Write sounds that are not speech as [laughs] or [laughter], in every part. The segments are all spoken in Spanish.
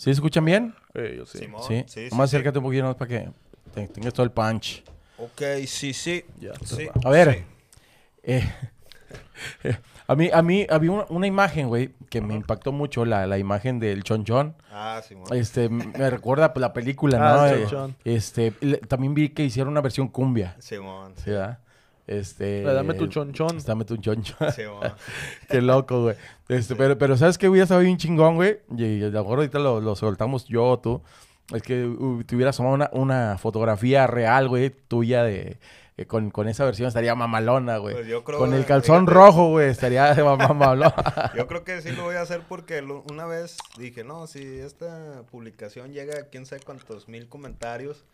¿Sí escuchan bien? Eh, yo sí. Simón, Sí. sí, sí, Más sí. acércate un poquito más para que te- tengas todo el punch. Ok, sí, sí. Ya, Sí, A ver. sí. Eh, [laughs] a mí, a mí había una, una imagen, güey, que me impactó mucho, la, la imagen del Chon Chon. Ah, Simón. Este, me recuerda pues, la película, [laughs] Ah, ¿no? el Eh, Chon Chon. Este, le- también vi que hicieron una versión cumbia, Simón. ¿sí, verdad? Este... Dame tu chonchón. Dame tu chon chon. Simón. [laughs] Qué loco, güey. Este, pero, pero ¿sabes qué? Hubiera estado bien chingón, güey. Y, a lo mejor ahorita lo, lo soltamos yo o tú. Es que uh, te hubieras tomado una, una fotografía real, güey, tuya de... eh, con, con esa versión estaría mamalona, güey. Pues yo creo, con el calzón fíjate. rojo, güey, estaría de mamalona. [laughs] Yo creo que sí lo voy a hacer porque lo- una vez dije, no, si esta publicación llega a quién sabe cuántos mil comentarios,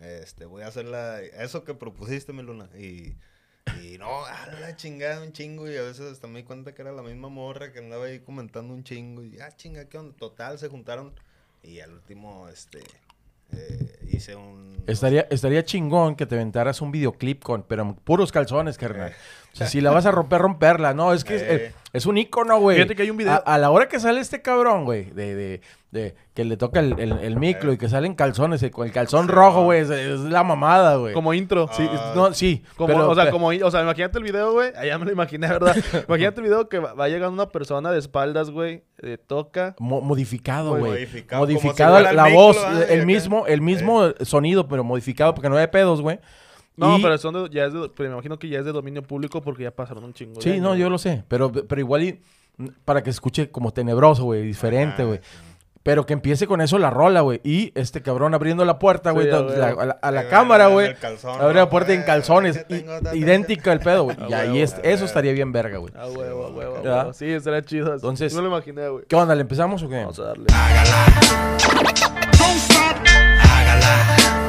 este, voy a hacer la, eso que propusiste, mi luna. Y, y no, a la chingada, un chingo. Y a veces hasta me di cuenta que era la misma morra que andaba ahí comentando un chingo. Y, ah, chinga, ¿qué onda? Total, se juntaron. Y al último, este, eh, hice un... estaría, estaría chingón que te aventaras un videoclip con, pero puros calzones, carnal. O sea, si la vas a romper, romperla. No, es que es, Eh. es un icono, güey. Fíjate que hay un video- A, a la hora que sale este cabrón, güey, de, de, de que le toca el, el, el micro y que salen calzones, con el calzón Sí, rojo, güey, es, es la mamada, güey. Como intro. Sí, Ah. no, sí. Como, pero- o sea, como, o sea, imagínate el video, güey. Allá me lo imaginé, ¿verdad? [laughs] imagínate el video que va, va llegando una persona de espaldas, güey. eh, toca. mo- modificado, güey. Modificado, Modificado, si la micro, voz, ¿verdad? Y el mismo, el mismo sonido, pero modificado porque no hay pedos, güey. No, Y- pero son de- ya es de, pero me imagino que ya es de dominio público porque ya pasaron un chingo. de Sí, no, yo lo sé, pero, pero igual y, para que se escuche como tenebroso, güey, diferente, güey. Pero que empiece con eso la rola, güey. Y este cabrón abriendo la puerta, güey, Sí, a, la, a Eh, cámara, güey. Abre la puerta en Eh, calzones. aquí tengo i- otra- idéntico el pedo, güey. [laughs] Y ahí es- eso estaría bien verga, güey. A huevo, a huevo, huevo. Sí, será chido. Entonces- No lo imaginé, güey. ¿Qué onda? ¿Le empezamos o qué? Vamos a darle. Don't stop. Don't,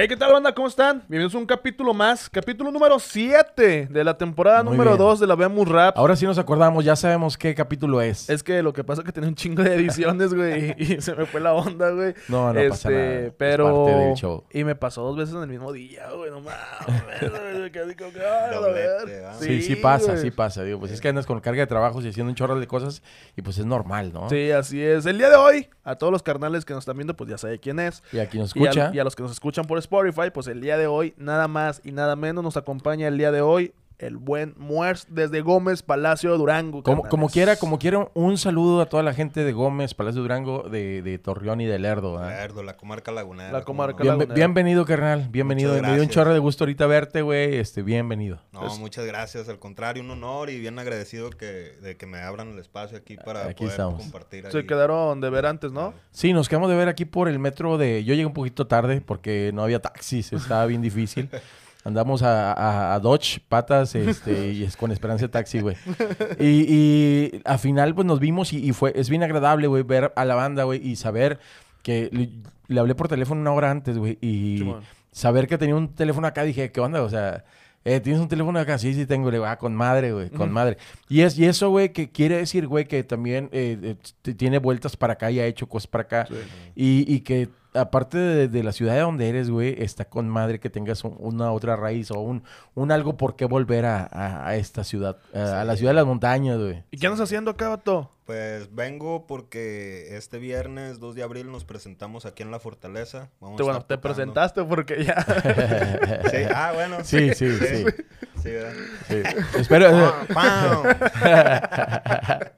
Hey, ¿qué tal, banda? ¿Cómo están? Bienvenidos a un capítulo más. Capítulo número 7 de la temporada Muy número bien. 2 de la Veamos Rap. Ahora sí nos acordamos, ya sabemos qué capítulo es. Es que lo que pasa es que tenía un chingo de ediciones, güey, [laughs] y, y se me fue la onda, güey. No, no pasa nada. Es Pero... parte del show. Y me pasó dos veces en el mismo día, güey, no mames. como que, ay, a. Sí, sí pasa, güey. sí pasa. Digo, pues es que andas con carga de trabajos y haciendo un chorro de cosas y pues es normal, ¿no? Sí, así es. El día de hoy, a todos los carnales que nos están viendo, pues ya sabe quién es. Y aquí nos Y a, escucha. y a los que nos escuchan por Spotify, pues el día de hoy, nada más y nada menos, nos acompaña el día de hoy el buen Muers desde Gómez, Palacio, Durango. Como, como quiera, como quiera, un saludo a toda la gente de Gómez, Palacio Durango, de, de Torreón y de Lerdo. ¿ah? Lerdo, la comarca lagunera. La ¿cómo comarca no? Bien- Lagunera. bienvenido, carnal. Bienvenido. Muchas Me dio un chorro de gusto ahorita verte, güey. Este, bienvenido. No, Pues- muchas gracias. Al contrario, un honor y bien agradecido que, de que me abran el espacio aquí para Aquí poder estamos. compartir. Se ahí. quedaron de ver antes, ¿no? Sí, nos quedamos de ver aquí por el metro de... Yo llegué un poquito tarde porque no había taxis. Estaba bien difícil. [laughs] Andamos a, a- a Dodge, patas, este, [laughs] y es con esperanza de taxi, güey. Y, y al final, pues nos vimos y, y fue, es bien agradable, güey, ver a la banda, güey, y saber que le, le hablé por teléfono una hora antes, güey, y saber que tenía un teléfono acá, dije, ¿qué onda? O sea, eh, ¿tienes un teléfono acá? Sí, sí tengo. Le digo, ah, con madre, güey, con madre. Y, es, y eso, güey, que quiere decir, güey, que también eh, eh, tiene vueltas para acá y ha hecho cosas para acá. Y, y que aparte de, de la ciudad de donde eres, güey, está con madre que tengas un- una otra raíz o un, un algo por qué volver a, a- a esta ciudad, a, a la Sí. ciudad de las montañas, güey. ¿Y qué andas haciendo acá, vato? Pues vengo porque este viernes 2 de abril nos presentamos aquí en La Fortaleza. Vamos Te, bueno, te presentaste porque ya... [laughs] Sí, ah, bueno. Sí, sí, sí. Sí, ¿verdad? sí. Espero. Pam, pam. [laughs]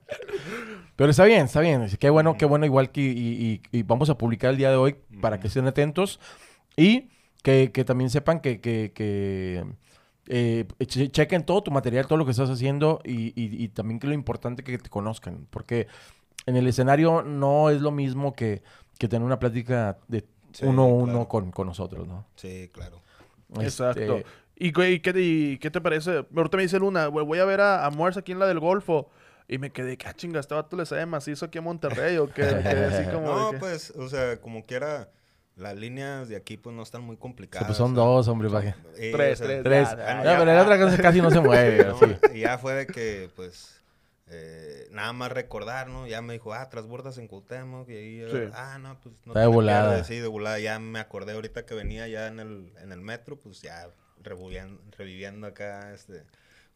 Pero está bien, está bien. Qué bueno, qué bueno, igual que y, y- y vamos a publicar el día de hoy para que estén atentos y que, que también sepan que, que, que, eh, che- chequen todo tu material, todo lo que estás haciendo y, y- y también que lo importante que te conozcan, porque en el escenario no es lo mismo que, que tener una plática de Sí, uno a uno claro. con, con nosotros, ¿no? Sí, claro. Exacto. Este, ¿Y, qué- y qué, y qué te parece? Ahorita me dice Luna, voy a ver a, a Muers aquí en la del Golfo. Y me quedé, que ah, chinga, este vato le sabe macizo aquí a Monterrey o qué. Así [laughs] como No, que- pues, o sea, como quiera, las líneas de aquí pues no están muy complicadas. pues son o sea, dos, hombre, para que- eh, Tres, o sea, tres, Tres. ya, ya- pero la otra cosa casi no se [laughs] mueve, ¿no? así. Y ya fue de que, pues, eh, nada más recordar, ¿no? Ya me dijo, ah, transbordas en Cuauhtémoc y ahí, Sí. ah, no, pues no Está de volada. pierde, Sí, de volada. Ya me acordé ahorita que venía ya en el, en el metro, pues ya reviviendo, reviviendo acá, este,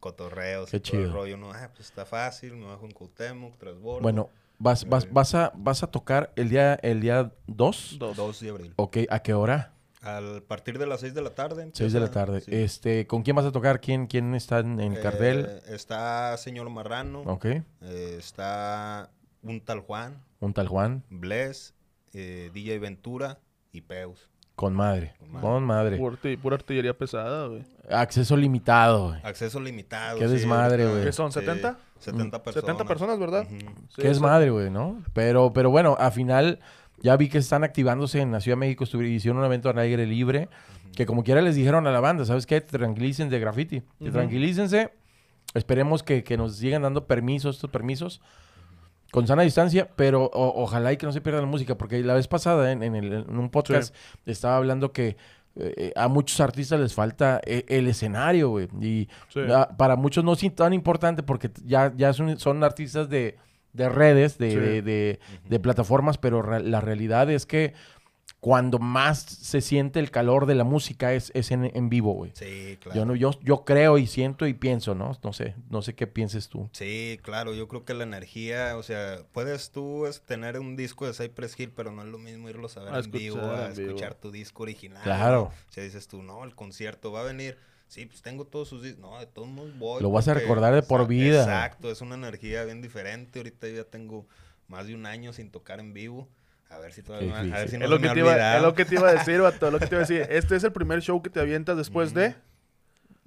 cotorreos Qué y todo el chido. rollo. No, ah, pues está fácil, me bajo en Cuauhtémoc, transbordo. Bueno, vas, vas, vas, a, vas a tocar el día, el día 2. Dos. 2 de abril. Ok, ¿a qué hora? Al partir de las 6 de la tarde. 6 de la tarde. sí. Este, ¿con quién vas a tocar? ¿Quién, quién está en, en Eh, cartel? Está Señor Marrano. Ok. eh, está un tal Juan, Un tal Juan. Bless, eh, DJ Ventura y Peus. Con madre. Con madre. Con madre. Pura, arti- pura artillería pesada, güey. Acceso limitado, güey. Acceso limitado. Qué sí, desmadre, güey. ¿Qué son, sí, 70? 70 personas. 70 personas, ¿verdad? Ujú. Sí, Qué es eso- madre, güey, ¿no? Pero, pero bueno, al final ya vi que están activándose en la Ciudad de México. estuvi- hicieron un evento al aire libre. Que como quiera les dijeron a la banda, ¿sabes qué? Tranquilicen de graffiti. Ujú. Tranquilícense. Esperemos que, que nos sigan dando permisos, estos permisos. Con sana distancia, pero o- ojalá y que no se pierda la música. Porque la vez pasada en, en el- en un podcast estaba hablando que eh, a muchos artistas les falta eh, el escenario, güey. Y Sí. Para muchos no es tan importante porque ya, ya son, son artistas de, de redes, de, Sí. de- de- de plataformas, pero re- la realidad es que cuando más se siente el calor de la música es, es en, en vivo, güey. Sí, claro. Yo, no, yo, yo creo y siento y pienso, ¿no? No sé, no sé qué pienses tú. Sí, claro, yo creo que la energía, o sea, puedes tú es, tener un disco de Cypress Hill, pero no es lo mismo irlos a ver A en vivo, a en vivo. escuchar tu disco original. Claro. ¿no? O sea, dices tú, no, el concierto va a venir. Sí, pues tengo todos sus discos. No, de todos modos voy. Lo vas a recordar de por Exacto, vida. Exacto, es una energía bien diferente. Ahorita yo ya tengo más de un año sin tocar en vivo. A ver si todavía no- a ver difícil. si no Es lo, me que te iba, es lo que te iba a decir, vato. es lo que te iba a decir. Este es el primer show que te avientas después de.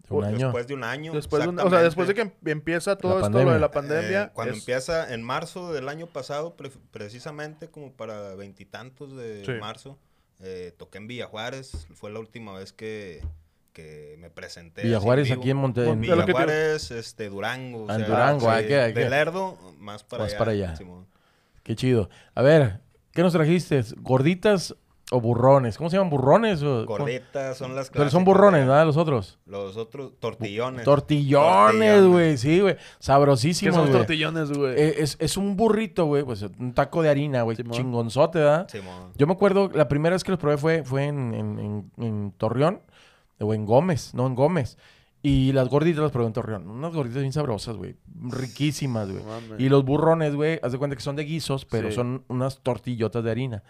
Un año. Después de un año. Después de un- o sea, después de que em- empieza todo esto lo de la pandemia. Eh, cuando es- empieza en marzo del año pasado, pre- precisamente como para veintitantos de Sí. marzo, eh, toqué en Villa Juárez. Fue la última vez que, que me presenté. Villa Juárez vivo. aquí en Monte- en- Villa Juárez, este, Durango. o Ah, en sea, Durango, sí, hay que- hay de Lerdo, más para Más allá. para allá. Simón. Qué chido. A ver, ¿qué nos trajiste? ¿Gorditas o burrones? ¿Cómo se llaman? ¿Burrones? O, Gorditas son las Pero son clásicas, burrones, ¿verdad? Los otros. Los otros, tortillones. Tortillones, güey. Sí, güey. ¿Qué Sabrosísimos, son güey. tortillones, güey? Eh, es, es un burrito, güey. Pues un taco de harina, güey. Chingonzote, ¿verdad? Simón. Yo me acuerdo, la primera vez que los probé fue, fue en, en, en- en Torreón. O en Gómez. No, en Gómez. Y las gorditas las en Torreón. Unas gorditas bien sabrosas, güey. Riquísimas, güey. Y los burrones, güey, haz de cuenta que son de guisos, pero Sí. son unas tortillotas de harina.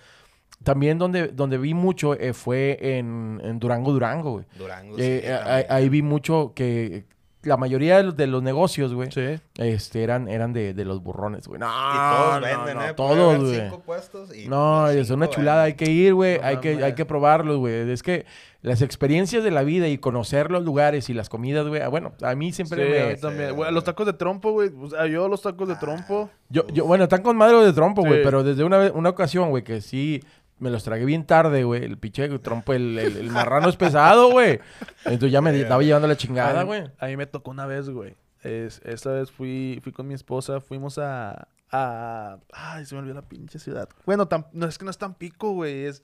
También donde, donde vi mucho eh, fue en, en Durango, Durango, güey. Durango. Eh, sí, eh, ahí vi mucho que la mayoría de los, de los negocios, güey, Sí. este, eran, eran de, de los burrones, güey. No, Y todos no, venden, no, ¿eh? Todos, güey. cinco puestos y No, es una cinco chulada, hay que ir, güey, No hay, que, hay que probarlos, güey. Es que las experiencias de la vida y conocer los lugares y las comidas, güey, ah, bueno, a mí siempre Sí, me... también. Güey, los tacos de trompo, güey. O sea, yo los tacos de trompo. Yo, yo, bueno, están con madre de trompo, güey, Sí. pero desde una, vez- una ocasión, güey, que sí me los tragué bien tarde, güey. El pinche trompo, el, el- el marrano es pesado, güey. Entonces ya me estaba llevando la chingada, güey. a mí me tocó una vez, güey. Es, esta vez fui, fui con mi esposa, fuimos a, a... Ay, se me olvidó la pinche ciudad. Bueno, tam- no es que no es Tampico, güey. Es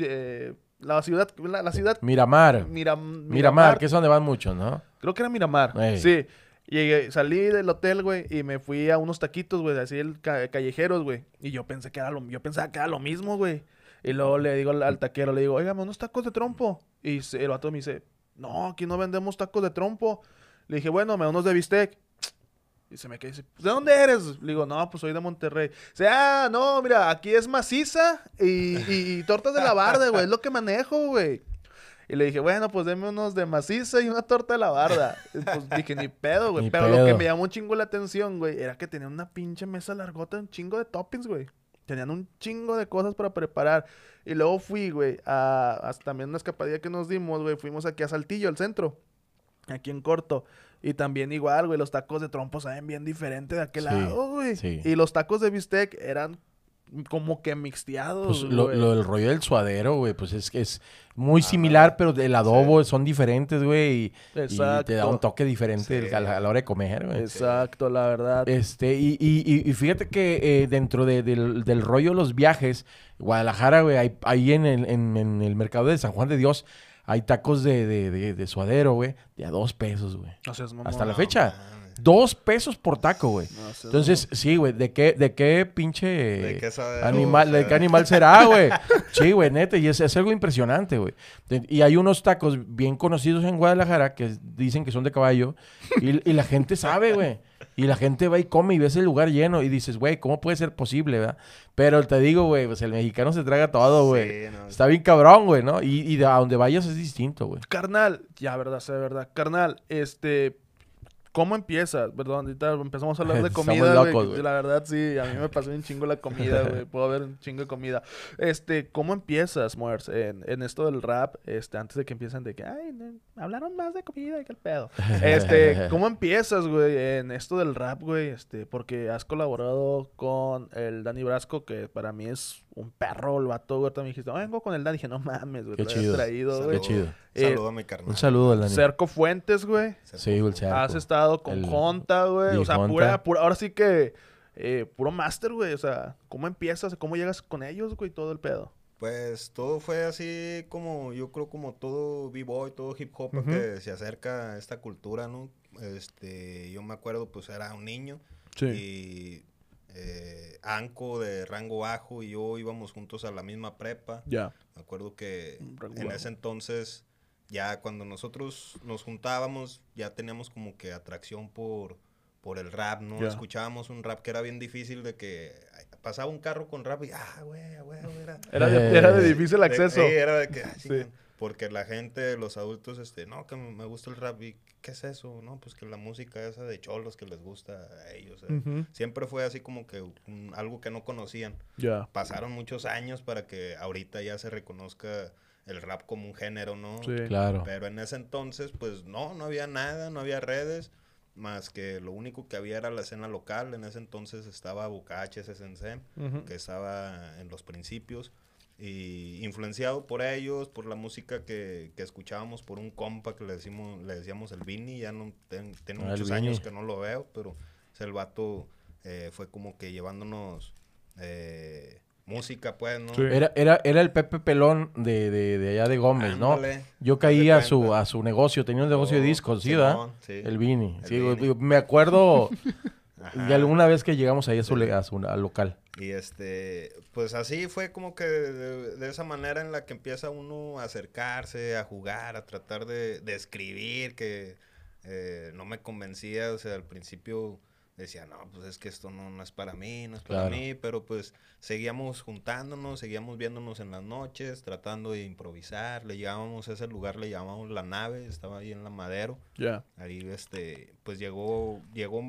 eh, la ciudad, la, la ciudad... Miramar. Mira, Miramar, que es donde van muchos, ¿no? Creo que era Miramar. Ey. Sí. Llegué, salí del hotel, güey, y me fui a unos taquitos, güey, así el ca- callejeros, güey. Y yo pensé que era lo, yo pensaba que era lo mismo, güey. Y luego le digo al, al taquero, le digo, oígame, unos tacos de trompo. Y se- el vato me dice, no, aquí no vendemos tacos de trompo. Le dije, bueno, me da unos de bistec. Y se me queda y dice, ¿de dónde eres? Le digo, no, pues soy de Monterrey. Dice, ah, no, mira, aquí es maciza y, y- y tortas de la barda, güey, es lo que manejo, güey. Y le dije, bueno, pues deme unos de maciza y una torta de la barda. Pues dije, ni pedo, güey. Pero lo que me llamó un chingo la atención, güey, era que tenían una pinche mesa largota, un chingo de toppings, güey. Tenían un chingo de cosas para preparar. Y luego fui, güey, a, a también una escapadilla que nos dimos, güey. Fuimos aquí a Saltillo, al centro. Aquí en corto. Y también igual, güey, los tacos de trompo saben bien diferente de aquel Sí, lado, güey. sí. Y los tacos de bistec eran como que mixteados, Pues lo, lo del rollo del suadero, güey, pues es que es muy similar, pero el adobo son diferentes, güey, y, y te da un toque diferente Sí. a, la, a la hora de comer, güey. Exacto, la verdad. Este, y, y, y- y fíjate que eh, dentro de- del, del rollo de los viajes, Guadalajara, güey, hay- ahí en el, en, en el mercado de San Juan de Dios, hay tacos de, de, de, de suadero, güey, de a dos pesos, güey. Seas mamón. Hasta la fecha. Dos pesos por taco, güey. No, Entonces, sí, güey, ¿de qué, de qué pinche ¿De qué sabe? animal, de qué animal será, [laughs] güey? Sí, güey, neta, y es, es algo impresionante, güey. Y hay unos tacos bien conocidos en Guadalajara que dicen que son de caballo y, y la gente sabe, güey. Y la gente va y come y ves el lugar lleno y dices, güey, ¿cómo puede ser posible, verdad? Pero te digo, güey, pues el mexicano se traga todo, güey. Sí, no. Está bien cabrón, güey, ¿no? Y, y de a donde vayas es distinto, güey. Carnal, ya, verdad, sea verdad. Carnal, este. ¿Cómo empiezas? Perdón, ahorita empezamos a hablar de [laughs] comida, locos, güey. güey. La verdad, sí, a mí me pasó un chingo la comida, güey. [laughs] Puedo ver un chingo de comida. Este, ¿cómo empiezas, Moers, en, en esto del rap? Este, antes de que empiecen de que, ay, no, hablaron más de comida que el pedo. [laughs] Este, ¿cómo empiezas, güey, en esto del rap, güey? Este, porque has colaborado con el Dani Brasco, que para mí es un perro, el vato, güey. También dijiste, "Oh, vengo con el Dani. Dije, no mames, güey. Qué lo chido. traído, Qué güey. chido. Eh, Saludo a mi carnal. Un saludo al Dani. Cerco Fuentes, güey. Sí, el cerco. Has estado con El- Jonta, güey. O sea, pura, pura, ahora sí que eh, puro máster, güey. O sea, ¿cómo empiezas? ¿Cómo llegas con ellos, güey? Todo el pedo. Pues todo fue así como, yo creo como todo b-boy, todo hip hop que se acerca a esta cultura, ¿no? Este, yo me acuerdo, pues era un niño y eh, Anco de rango bajo y yo íbamos juntos a la misma prepa. Ya. Me acuerdo que Rango en bajo. ese entonces, ya cuando nosotros nos juntábamos, ya teníamos como que atracción por, por el rap, ¿no? Escuchábamos un rap que era bien difícil de que pasaba un carro con rap y, ah, güey, güey, güey, era... Era de, era de difícil de- acceso. Sí, era de que, ay, Sí. Porque la gente, los adultos, este, no, que me gusta el rap y, ¿qué es eso? No, pues que la música esa de cholos que les gusta a ellos. eh. Siempre fue así como que un- algo que no conocían Ya. pasaron muchos años para que ahorita ya se reconozca el rap como un género, ¿no? Sí. Claro. Pero en ese entonces, pues no, no había nada, no había redes, más que lo único que había era la escena local. En ese entonces estaba Bucaches SNC, que estaba en los principios, y influenciado por ellos, por la música que, que escuchábamos, por un compa que le, decimos, le decíamos el Vini, ya no ten- tiene Ah, muchos años que no lo veo, pero ese el vato eh, fue como que llevándonos eh, música, pues, ¿no? Sí. Era, era, era el Pepe Pelón de, de, de allá de Gómez, ¿no? Ándale, Yo haz caí de a su, a su negocio, tenía un negocio de Oh, discos, ¿sí, verdad? Sí. El Vini. Sí, Vini. me acuerdo [laughs] Ajá. de alguna vez que llegamos ahí a su, a su al local. Y este, pues así fue como que de, de esa manera en la que empieza uno a acercarse, a jugar, a tratar de, de escribir, que eh, no me convencía, o sea, al principio decía, no, pues es que esto no, no es para mí, no es para Claro. mí, pero pues seguíamos juntándonos, seguíamos viéndonos en las noches, tratando de improvisar, le llamábamos a ese lugar, le llamábamos La Nave, estaba ahí en La Madero. Ya. Ahí, este, pues llegó, llegó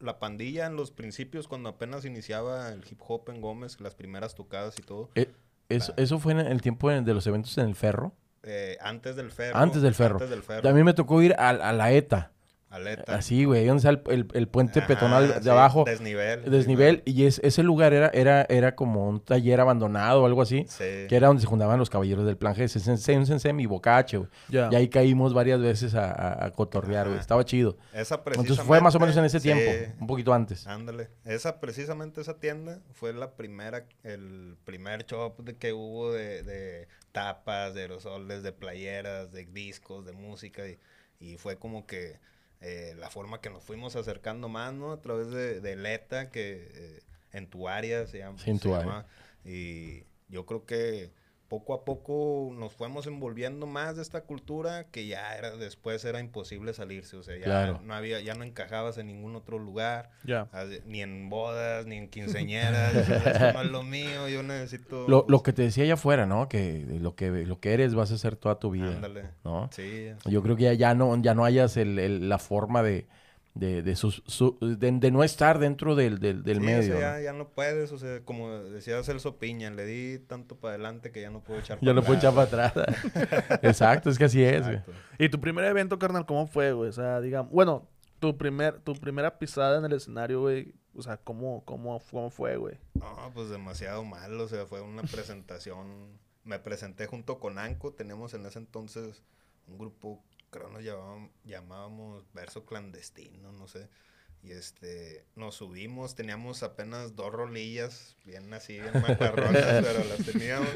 la pandilla en los principios, cuando apenas iniciaba el hip hop en Gómez, las primeras tocadas y todo. Eh, eso, Ah. eso fue en el tiempo de los eventos en el Ferro. eh, antes del ferro. Antes del ferro. Antes del ferro. También me tocó ir a, a la ETA. Aleta. Así, güey, donde está el, el- el puente Ajá, peatonal de sí, abajo. Desnivel. Desnivel. Y es, ese lugar era, era, era como un taller abandonado o algo así. Sí. Que era donde se juntaban los caballeros del plan G. Sensei, Sensei y Bocache, güey. Ya. Y ahí caímos varias veces a, a- a cotorrear, güey. Estaba chido. Esa Entonces fue más o menos en ese tiempo. sí. Un poquito antes. Ándale. Esa, precisamente esa tienda fue la primera, el primer shop de que hubo de, de tapas, de aerosoles, de playeras, de discos, de música. Y, y fue como que eh, la forma que nos fuimos acercando más, ¿no? A través de, de Leta, que eh, en tu área se llama. Sí, en se tu área. llama. Y yo creo que poco a poco nos fuimos envolviendo más de esta cultura que ya era después era imposible salirse, o sea, ya Claro. no había ya no encajabas en ningún otro lugar, Ya. así, ni en bodas, ni en quinceañeras, [laughs] dices, esto no es lo mío, yo necesito Lo, lo que te decía allá afuera, ¿no? Que lo que lo que eres vas a hacer toda tu vida. Ándale. ¿No? Sí, Yo creo que ya, ya no, ya no hayas el- el- la forma de, de, de, sus- su- de, de no estar dentro del, del, del Sí, o medio. ya, ya no puedes, o sea, como decía Celso Piña, le di tanto para adelante que ya no puedo echar Ya no puedo echar para atrás. [laughs] Exacto, es que así es, güey. ¿Y tu primer evento, carnal, cómo fue, güey? O sea, digamos, bueno, tu primer, tu primera pisada en el escenario, güey. O sea, ¿cómo, cómo, cómo fue, güey? No, pues demasiado mal, o sea, fue una presentación. Me presenté junto con Anco, teníamos en ese entonces un grupo, creo nos llamábamos, llamábamos Verso Clandestino, no sé. Y este, nos subimos, teníamos apenas dos rolillas, bien así, bien macarronas, [laughs] pero las teníamos.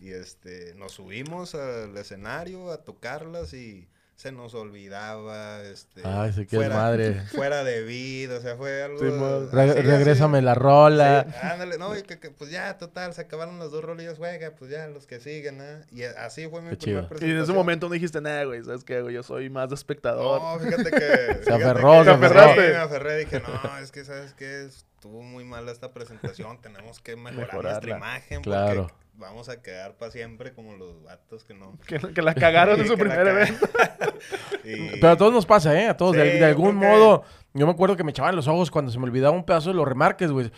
Y este, nos subimos al escenario a tocarlas y se nos olvidaba, este... Ay, sí, qué madre. [laughs] Fuera de vida, o sea, fue algo... Sí, así, regrésame así. la rola. Sí, ándale, no, y que, que, pues ya, total, se acabaron las dos rolillas, juega, pues ya, los que siguen, ¿eh? Y así fue mi Qué primer chido. Y en presentación. ese momento no dijiste nada, güey. ¿Sabes qué, güey? Yo soy más de espectador. No, fíjate que... [laughs] Se aferró, que- se aferró. Sí, me aferré, dije, no, es que, ¿sabes qué? Estuvo muy mala esta presentación, [laughs] tenemos que mejorar nuestra imagen Claro. porque vamos a quedar para siempre como los vatos que no... [laughs] Que, que la cagaron en [laughs] su primer evento. Y- Pero a todos nos pasa, ¿eh? A todos. de, Sí, de yo algún modo, yo me acuerdo que me echaban los ojos cuando se me olvidaba un pedazo de los remarques, güey.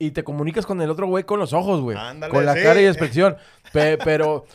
Y te comunicas con el otro güey con los ojos, güey. Ándale, Con la sí. cara y expresión. Pe- pero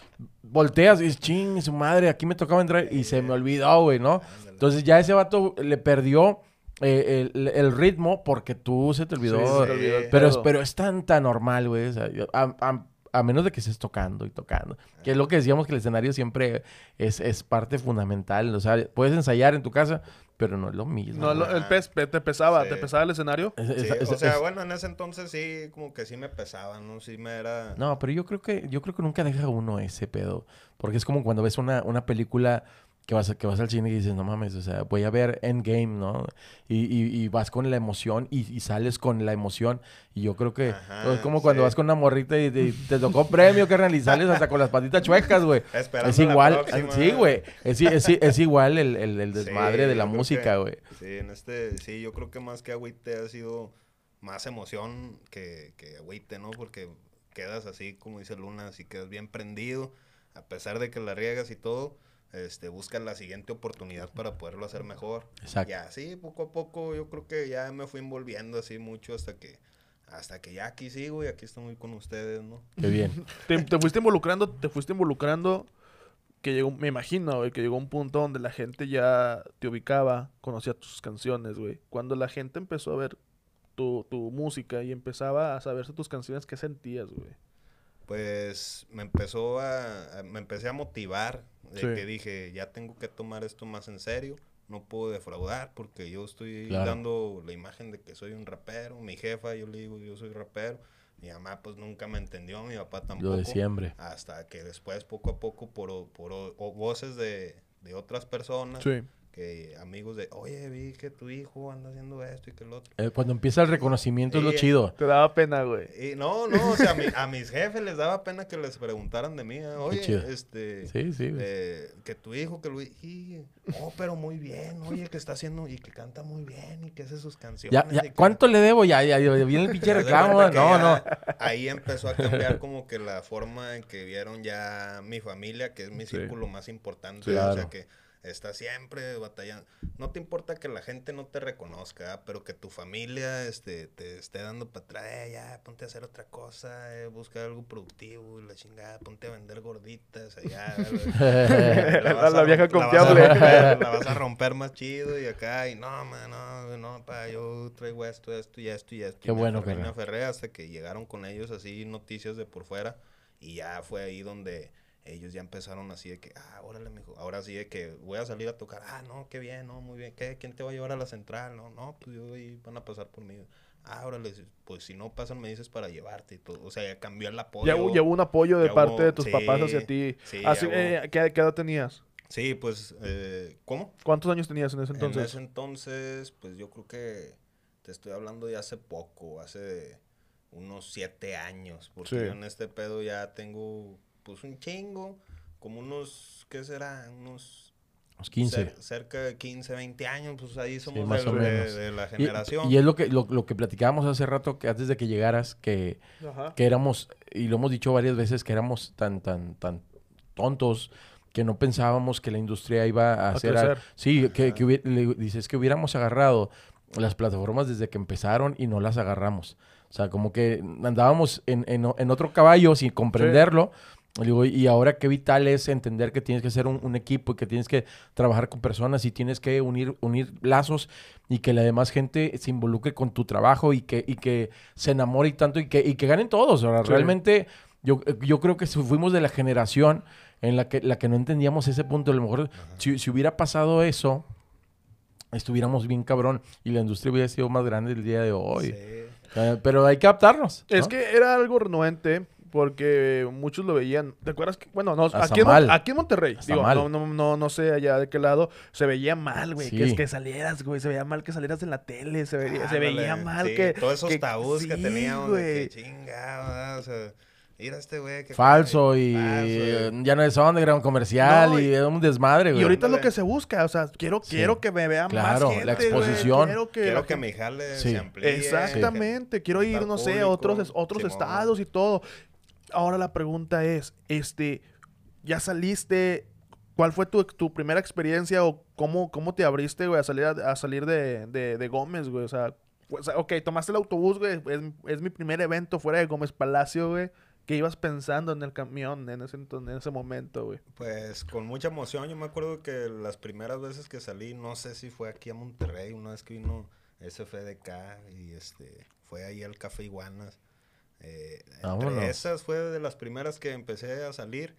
volteas y dices, ching, su madre, aquí me tocaba entrar y se me olvidó, güey, ¿no? Ándale. Entonces ya ese vato le perdió eh, el, el ritmo porque tú se te olvidó. Sí, se te olvidó el Pero, es, pedo. pero es tan, tan normal, güey. o sea, yo- a, a- a menos de que estés tocando y tocando. Que es lo que decíamos que el escenario siempre es, es parte fundamental. O sea, puedes ensayar en tu casa, pero no es lo mismo. No, lo- el pez te pesaba, Sí. te pesaba el escenario. Es- Sí, es- es- o sea, es- bueno, en ese entonces sí, como que sí me pesaba, ¿no? Sí me era... No, pero yo creo que yo creo que nunca deja uno ese pedo. Porque es como cuando ves una, una película que vas, que vas al cine y dices, no mames, o sea, voy a ver Endgame, ¿no? Y, y, y vas con la emoción y, y sales con la emoción. Y yo creo que Ajá, es como cuando vas con una morrita y te, te tocó premio, carnal, y sales hasta con las patitas chuecas, güey. Es igual, sí, güey. Es, es, es igual el, el- el desmadre Sí, de la música, güey. Sí, en este, sí, yo creo que más que agüite ha sido más emoción que, que agüite, ¿no? Porque quedas así, como dice Luna, así quedas bien prendido, a pesar de que la riegas y todo, este, buscas la siguiente oportunidad para poderlo hacer mejor. Exacto. Y así, poco a poco, yo creo que ya me fui envolviendo así mucho hasta que, hasta que ya aquí sigo y aquí estoy con ustedes, ¿no? Qué bien. [laughs] Te, te fuiste involucrando, te fuiste involucrando. Que llegó, me imagino, güey, que llegó un punto donde la gente ya te ubicaba, conocía tus canciones, güey. Cuando la gente empezó a ver tu, tu música y empezaba a saberse tus canciones, ¿qué sentías, güey? Pues me empezó a, a- me empecé a motivar de Sí. que dije ya tengo que tomar esto más en serio no puedo defraudar porque yo estoy Claro. dando la imagen de que soy un rapero mi jefa yo le digo yo soy rapero mi mamá pues nunca me entendió mi papá tampoco Lo de siempre. hasta que después poco a poco por, por o voces de, de otras personas Sí. Que amigos de oye vi que tu hijo anda haciendo esto y que el otro Eh, cuando empieza el reconocimiento es lo Sí, chido. Te daba pena, güey. y no, no, o sea, a, mi- a mis jefes les daba pena que les preguntaran de mí. ¿eh? Oye, chido. este, Sí, sí, eh, que tu hijo, que lo... Y, oh, pero muy bien, oye, que está haciendo, y que canta muy bien, y que hace sus canciones. Ya, ya, y que- ¿Cuánto le debo? Ya, ya, ya viene el pinche [laughs] reclamo. No, ya no. Ahí empezó a cambiar como que la forma en que vieron ya mi familia, que es mi Sí. círculo más importante. Sí, O claro. sea, que está siempre batallando. No te importa que la gente no te reconozca, pero que tu familia este, te esté dando para atrás. "Eh, ya, ponte a hacer otra cosa, eh, busca algo productivo y la chingada, ponte a vender gorditas allá. La- [laughs] vas la a vieja romp- la vas a confiable. romper, La vas a romper más chido y acá, y no, man, no, no, pa, yo traigo esto, esto y esto y esto. Qué Y bueno, me aferré hasta que llegaron con ellos así noticias de por fuera y ya fue ahí donde ellos ya empezaron así de que, ah, órale, mijo, ahora sí de que voy a salir a tocar, ah, no, qué bien, no, muy bien, ¿qué? ¿Quién te va a llevar a la central? No, no, pues yo y van a pasar por mí. Ah, órale, pues si no pasan me dices para llevarte y todo, o sea, ya cambió el apoyo. Ya, ya hubo un apoyo de parte hubo- de tus sí, papás hacia ti. sí, Así, eh, ¿qué, qué edad tenías? Sí, pues, eh, ¿cómo? ¿Cuántos años tenías en ese entonces? En ese entonces, pues yo creo que te estoy hablando de hace poco, hace unos siete años, porque Sí. yo en este pedo ya tengo pues un chingo, como unos, ¿qué será? Unos Los 15. cer- cerca de 15, 20 años, pues ahí somos más de, o de- menos. de la generación. Y, es lo que, lo, lo que platicábamos hace rato, que antes de que llegaras, que, Ajá. que éramos, y lo hemos dicho varias veces, que éramos tan, tan, tan tontos que no pensábamos que la industria iba a, A hacer... sí, que, que hubi- le- dices que hubiéramos agarrado las plataformas desde que empezaron y no las agarramos. O sea, como que andábamos en, en en otro caballo sin comprenderlo. Y digo, y ahora qué vital es entender que tienes que ser un, un equipo y que tienes que trabajar con personas y tienes que unir, unir lazos y que la demás gente se involucre con tu trabajo y que, y que se enamore y tanto y que, y que ganen todos. Ahora, Sí. realmente yo, yo creo que fuimos de la generación en la que, la que no entendíamos ese punto. A lo mejor si, si hubiera pasado eso, estuviéramos bien cabrón y la industria hubiera sido más grande el día de hoy. Sí. Eh, pero hay que adaptarnos. Es ¿no? que era algo renuente Porque muchos lo veían. ¿Te acuerdas que? Bueno, no, aquí en, aquí en Monterrey. Hasta Digo, mal. no, no, no, no sé allá de qué lado. Se veía mal, güey. Que, es que salieras, güey. Se veía mal que salieras en la tele. Se veía, se veía mal sí, que. Todos esos que- tabús que sí, teníamos. güey. De que chingada, o sea, mira este güey. que Falso y falso, ya no es underground comercial No, y y- es un desmadre, güey. Y ahorita es lo que se busca. O sea, quiero, Sí. quiero que me vean Claro, más gente. la güey, exposición. Quiero que, Quiero que gente- mi jale Sí. se amplíe. Exactamente, quiero ir, no sé, a otros, otros estados y todo. Ahora la pregunta es, este, ¿ya saliste? ¿Cuál fue tu, tu primera experiencia o cómo, cómo te abriste, güey, a salir, a, salir de, de, de Gómez, güey? O sea, sea, ok, tomaste el autobús, güey, es, es mi primer evento fuera de Gómez Palacio, güey. ¿Qué ibas pensando en el camión en ese, en ese momento, güey? Pues con mucha emoción. Yo me acuerdo que las primeras veces que salí, no sé si fue aquí a Monterrey, una vez que vino SFDK y este fue ahí al Café Iguanas. Eh, entre esas fue de las primeras que empecé a salir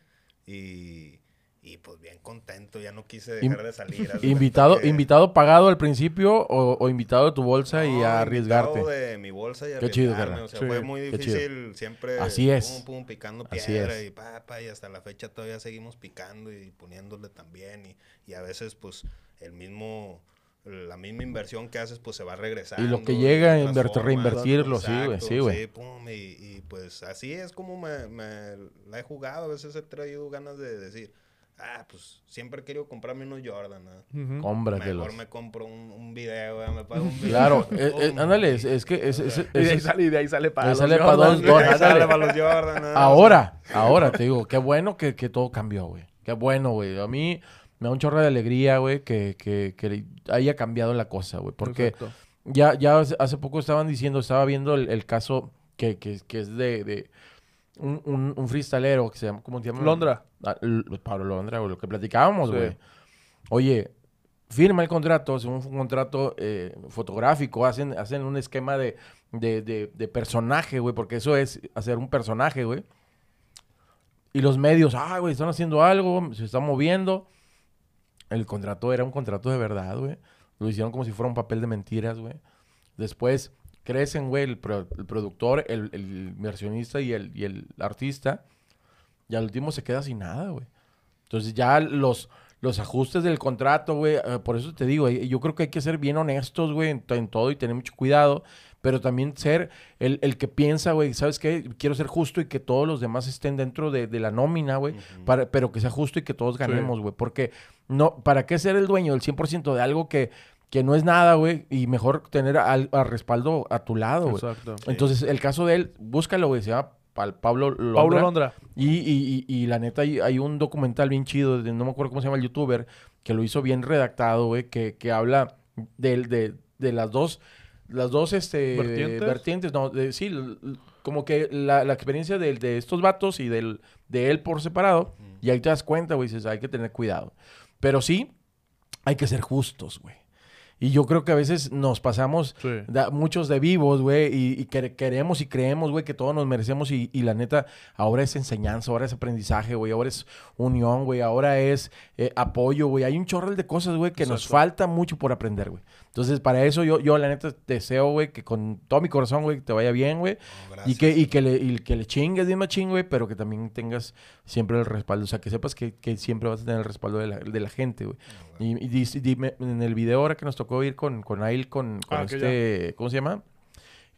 y, y pues bien contento, ya no quise dejar de salir. Invitado, que- invitado pagado al principio o, o invitado de tu bolsa y a arriesgarte. de mi bolsa y Qué chido, arriesgarme, carnal. O sea, Sí, fue muy qué chido. difícil siempre. Así es. Pum, pum, picando Así piedra es. y papa, y hasta la fecha todavía seguimos picando y poniéndole también. Y, y a veces, pues, el mismo. La misma inversión que haces, pues se va regresando. Y lo que llega, formas. reinvertirlo, sí, güey, sí, güey. Sí, pum, y, y, pues así es como me, me la he jugado. A veces he traído ganas de decir, ah, pues siempre he querido comprarme unos Jordan. ¿no? Cómpratelos. Mejor me compro un, un video, ¿verdad? me pago un video. Claro, [laughs] eh, eh, ándale, es, es que es, es- Y de ahí sale, y de ahí sale para ahí los sale para [laughs] Jordan, dos güey. dólares. Sale para los Jordan, ¿no? Ahora, ahora te digo, qué bueno que, que todo cambió, güey. Qué bueno, güey. A mí me da un chorro de alegría, güey, que, que, que haya cambiado la cosa, güey. Porque ya, ya hace poco estaban diciendo, estaba viendo el, el caso que, que, que es de, de un, un, un freestalero que se llama, ¿cómo se llama? Londra. Ah, Pablo Londra, güey, lo que platicábamos, Sí. güey. Oye, firma el contrato, es un, un contrato eh, fotográfico, hacen, hacen un esquema de, de, de, de personaje, güey, porque eso es hacer un personaje, güey. Y los medios, ah, güey, están haciendo algo, se están moviendo. El contrato era un contrato de verdad, güey. Lo hicieron como si fuera un papel de mentiras, güey. Después crecen, güey, el, pro- el productor, el, el inversionista y el, y el artista. Y al último se queda sin nada, güey. Entonces ya los, los ajustes del contrato, güey, eh, por eso te digo, eh, yo creo que hay que ser bien honestos, güey, en, en todo y tener mucho cuidado, pero también ser el, el que piensa, güey, ¿sabes qué? Quiero ser justo y que todos los demás estén dentro de, de la nómina, güey, para- pero que sea justo y que todos ganemos, güey, porque no, ¿para qué ser el dueño del 100% de algo que, que no es nada, güey? Y mejor tener al, al respaldo a tu lado, güey. Exacto. Entonces, el caso de él, búscalo, güey, se llama Pa- Pablo Londra. Pablo Londra. Y, y, y, y la neta, hay, hay un documental bien chido, de, no me acuerdo cómo se llama el youtuber, que lo hizo bien redactado, güey, que, que habla del- de, de las dos, las dos, este... ¿Vertientes? vertientes, no, de- sí, como que la, la experiencia del- de, estos vatos y del, de él por separado, y ahí te das cuenta, güey, dices, hay que tener cuidado. Pero sí, hay que ser justos, güey. Y yo creo que a veces nos pasamos Sí. da- muchos de vivos, güey, y, y quere- queremos y creemos, güey, que todos nos merecemos. Y, y la neta, ahora es enseñanza, ahora es aprendizaje, güey, ahora es unión, güey, ahora es eh, apoyo, güey. Hay un chorro de cosas, güey, que nos Exacto. falta mucho por aprender, güey. Entonces, para eso yo, yo la neta, deseo, güey, que con todo mi corazón, güey, que te vaya bien, güey. Y que, y, que le, y que le chingues bien machín, güey, pero que también tengas siempre el respaldo. O sea, que sepas que, que siempre vas a tener el respaldo de la, de la gente, güey. Y, y dis- dime, en el video ahora que nos tocó ir con, con Ail, con, con Ah, este, ¿cómo se llama?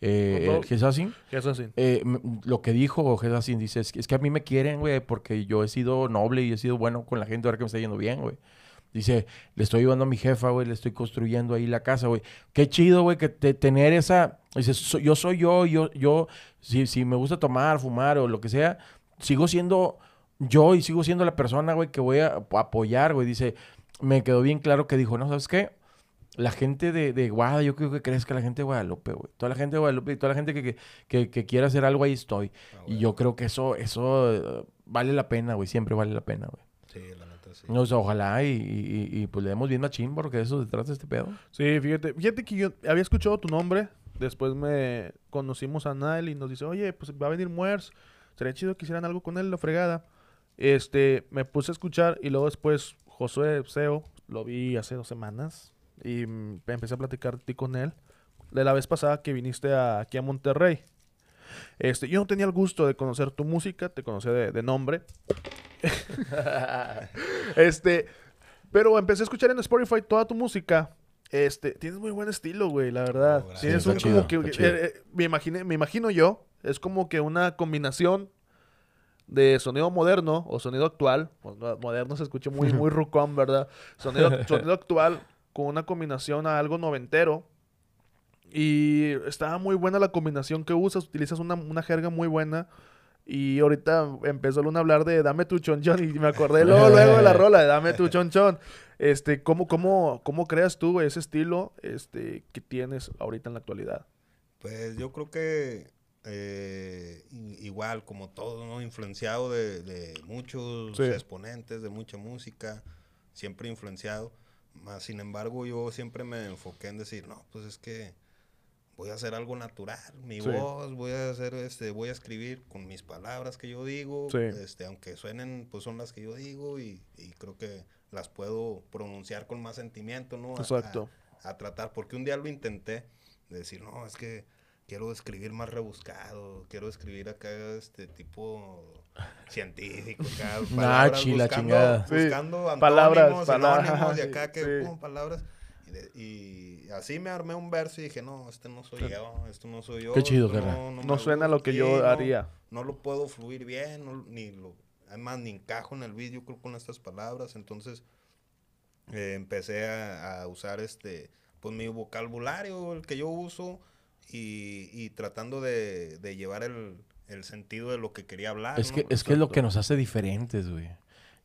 Eh, sí. Eh, lo que dijo Jesassin, dice, es que, es que a mí me quieren, güey, porque yo he sido noble y he sido bueno con la gente ahora que me está yendo bien, güey. Dice, le estoy ayudando a mi jefa, güey, le estoy construyendo ahí la casa, güey. Qué chido, güey, que te- tener esa... Dice, "So- yo soy yo, yo, yo, si, si me gusta tomar, fumar o lo que sea, sigo siendo yo y sigo siendo la persona, güey, que voy a ap- apoyar, güey. Dice, me quedó bien claro que dijo, no, ¿sabes qué? La gente de, de Guada, yo creo que crezca la gente de Guadalupe, güey. Toda la gente de Guadalupe y toda la gente que, que, que, que quiera hacer algo, ahí estoy. Ah, Y yo creo que eso, eso eh, vale la pena, güey. Siempre vale la pena, güey. Sí, la sí. No, o sea, ojalá y, y, y, y, pues le demos bien machín porque de eso se trata este pedo. Sí, fíjate, fíjate que yo había escuchado tu nombre, después me conocimos a Nael y nos dice, oye, pues va a venir Muers, sería chido que hicieran algo con él, la fregada. Este, me puse a escuchar y luego después Josué Seo, lo vi hace dos semanas y mm, empecé a platicar de ti con él. De la vez pasada que viniste a- aquí a Monterrey. Este, yo no tenía el gusto de conocer tu música, te conocía de, de nombre. [laughs] este, pero empecé a escuchar en Spotify toda tu música. Este, tienes muy buen estilo, güey, la verdad. Oh, tienes un como que eh, eh, me imaginé, me imagino yo, es como que una combinación de sonido moderno o sonido actual. Pues, no, moderno se escucha muy, muy [laughs] rucón, ¿verdad? Sonido, [laughs] sonido actual con una combinación a algo noventero. Y estaba muy buena la combinación que usas. Utilizas una, una jerga muy buena. Y ahorita empezó Luna a hablar de Dame tu chonchón. Y me acordé luego, luego de la [laughs] rola de Dame tu chonchón. Este, ¿cómo, cómo, cómo creas tú ese estilo este, que tienes ahorita en la actualidad? Pues yo creo que eh, igual como todo, ¿no? Influenciado de, de muchos Sí. exponentes, de mucha música, siempre influenciado. Más sin embargo, yo siempre me enfoqué en decir, no, pues es que voy a hacer algo natural, mi Sí. voz, voy a hacer este, voy a escribir con mis palabras que yo digo, Sí. este, aunque suenen, pues son las que yo digo y, y creo que las puedo pronunciar con más sentimiento, ¿no? A- a- Exacto. a tratar, porque un día lo intenté, de decir, no, es que quiero escribir más rebuscado, quiero escribir acá este tipo científico, acá, [laughs] la chingada. Sí, buscando palabras, antónimos, palabras, sinónimos, y sí, acá [laughs] que sí. pum, palabras. Y, de- y así me armé un verso y dije, no, este no soy yo, esto no soy yo. Qué chido, esto carnal. No me suena lo que yo no, haría. No lo puedo fluir bien, no- ni lo, además ni encajo en el vídeo creo con estas palabras, entonces eh, empecé a, a usar este, pues mi vocabulario, el que yo uso, y, y tratando de, de llevar el, el sentido de lo que quería hablar. Es ¿no? que, es que es lo que nos hace diferentes, güey.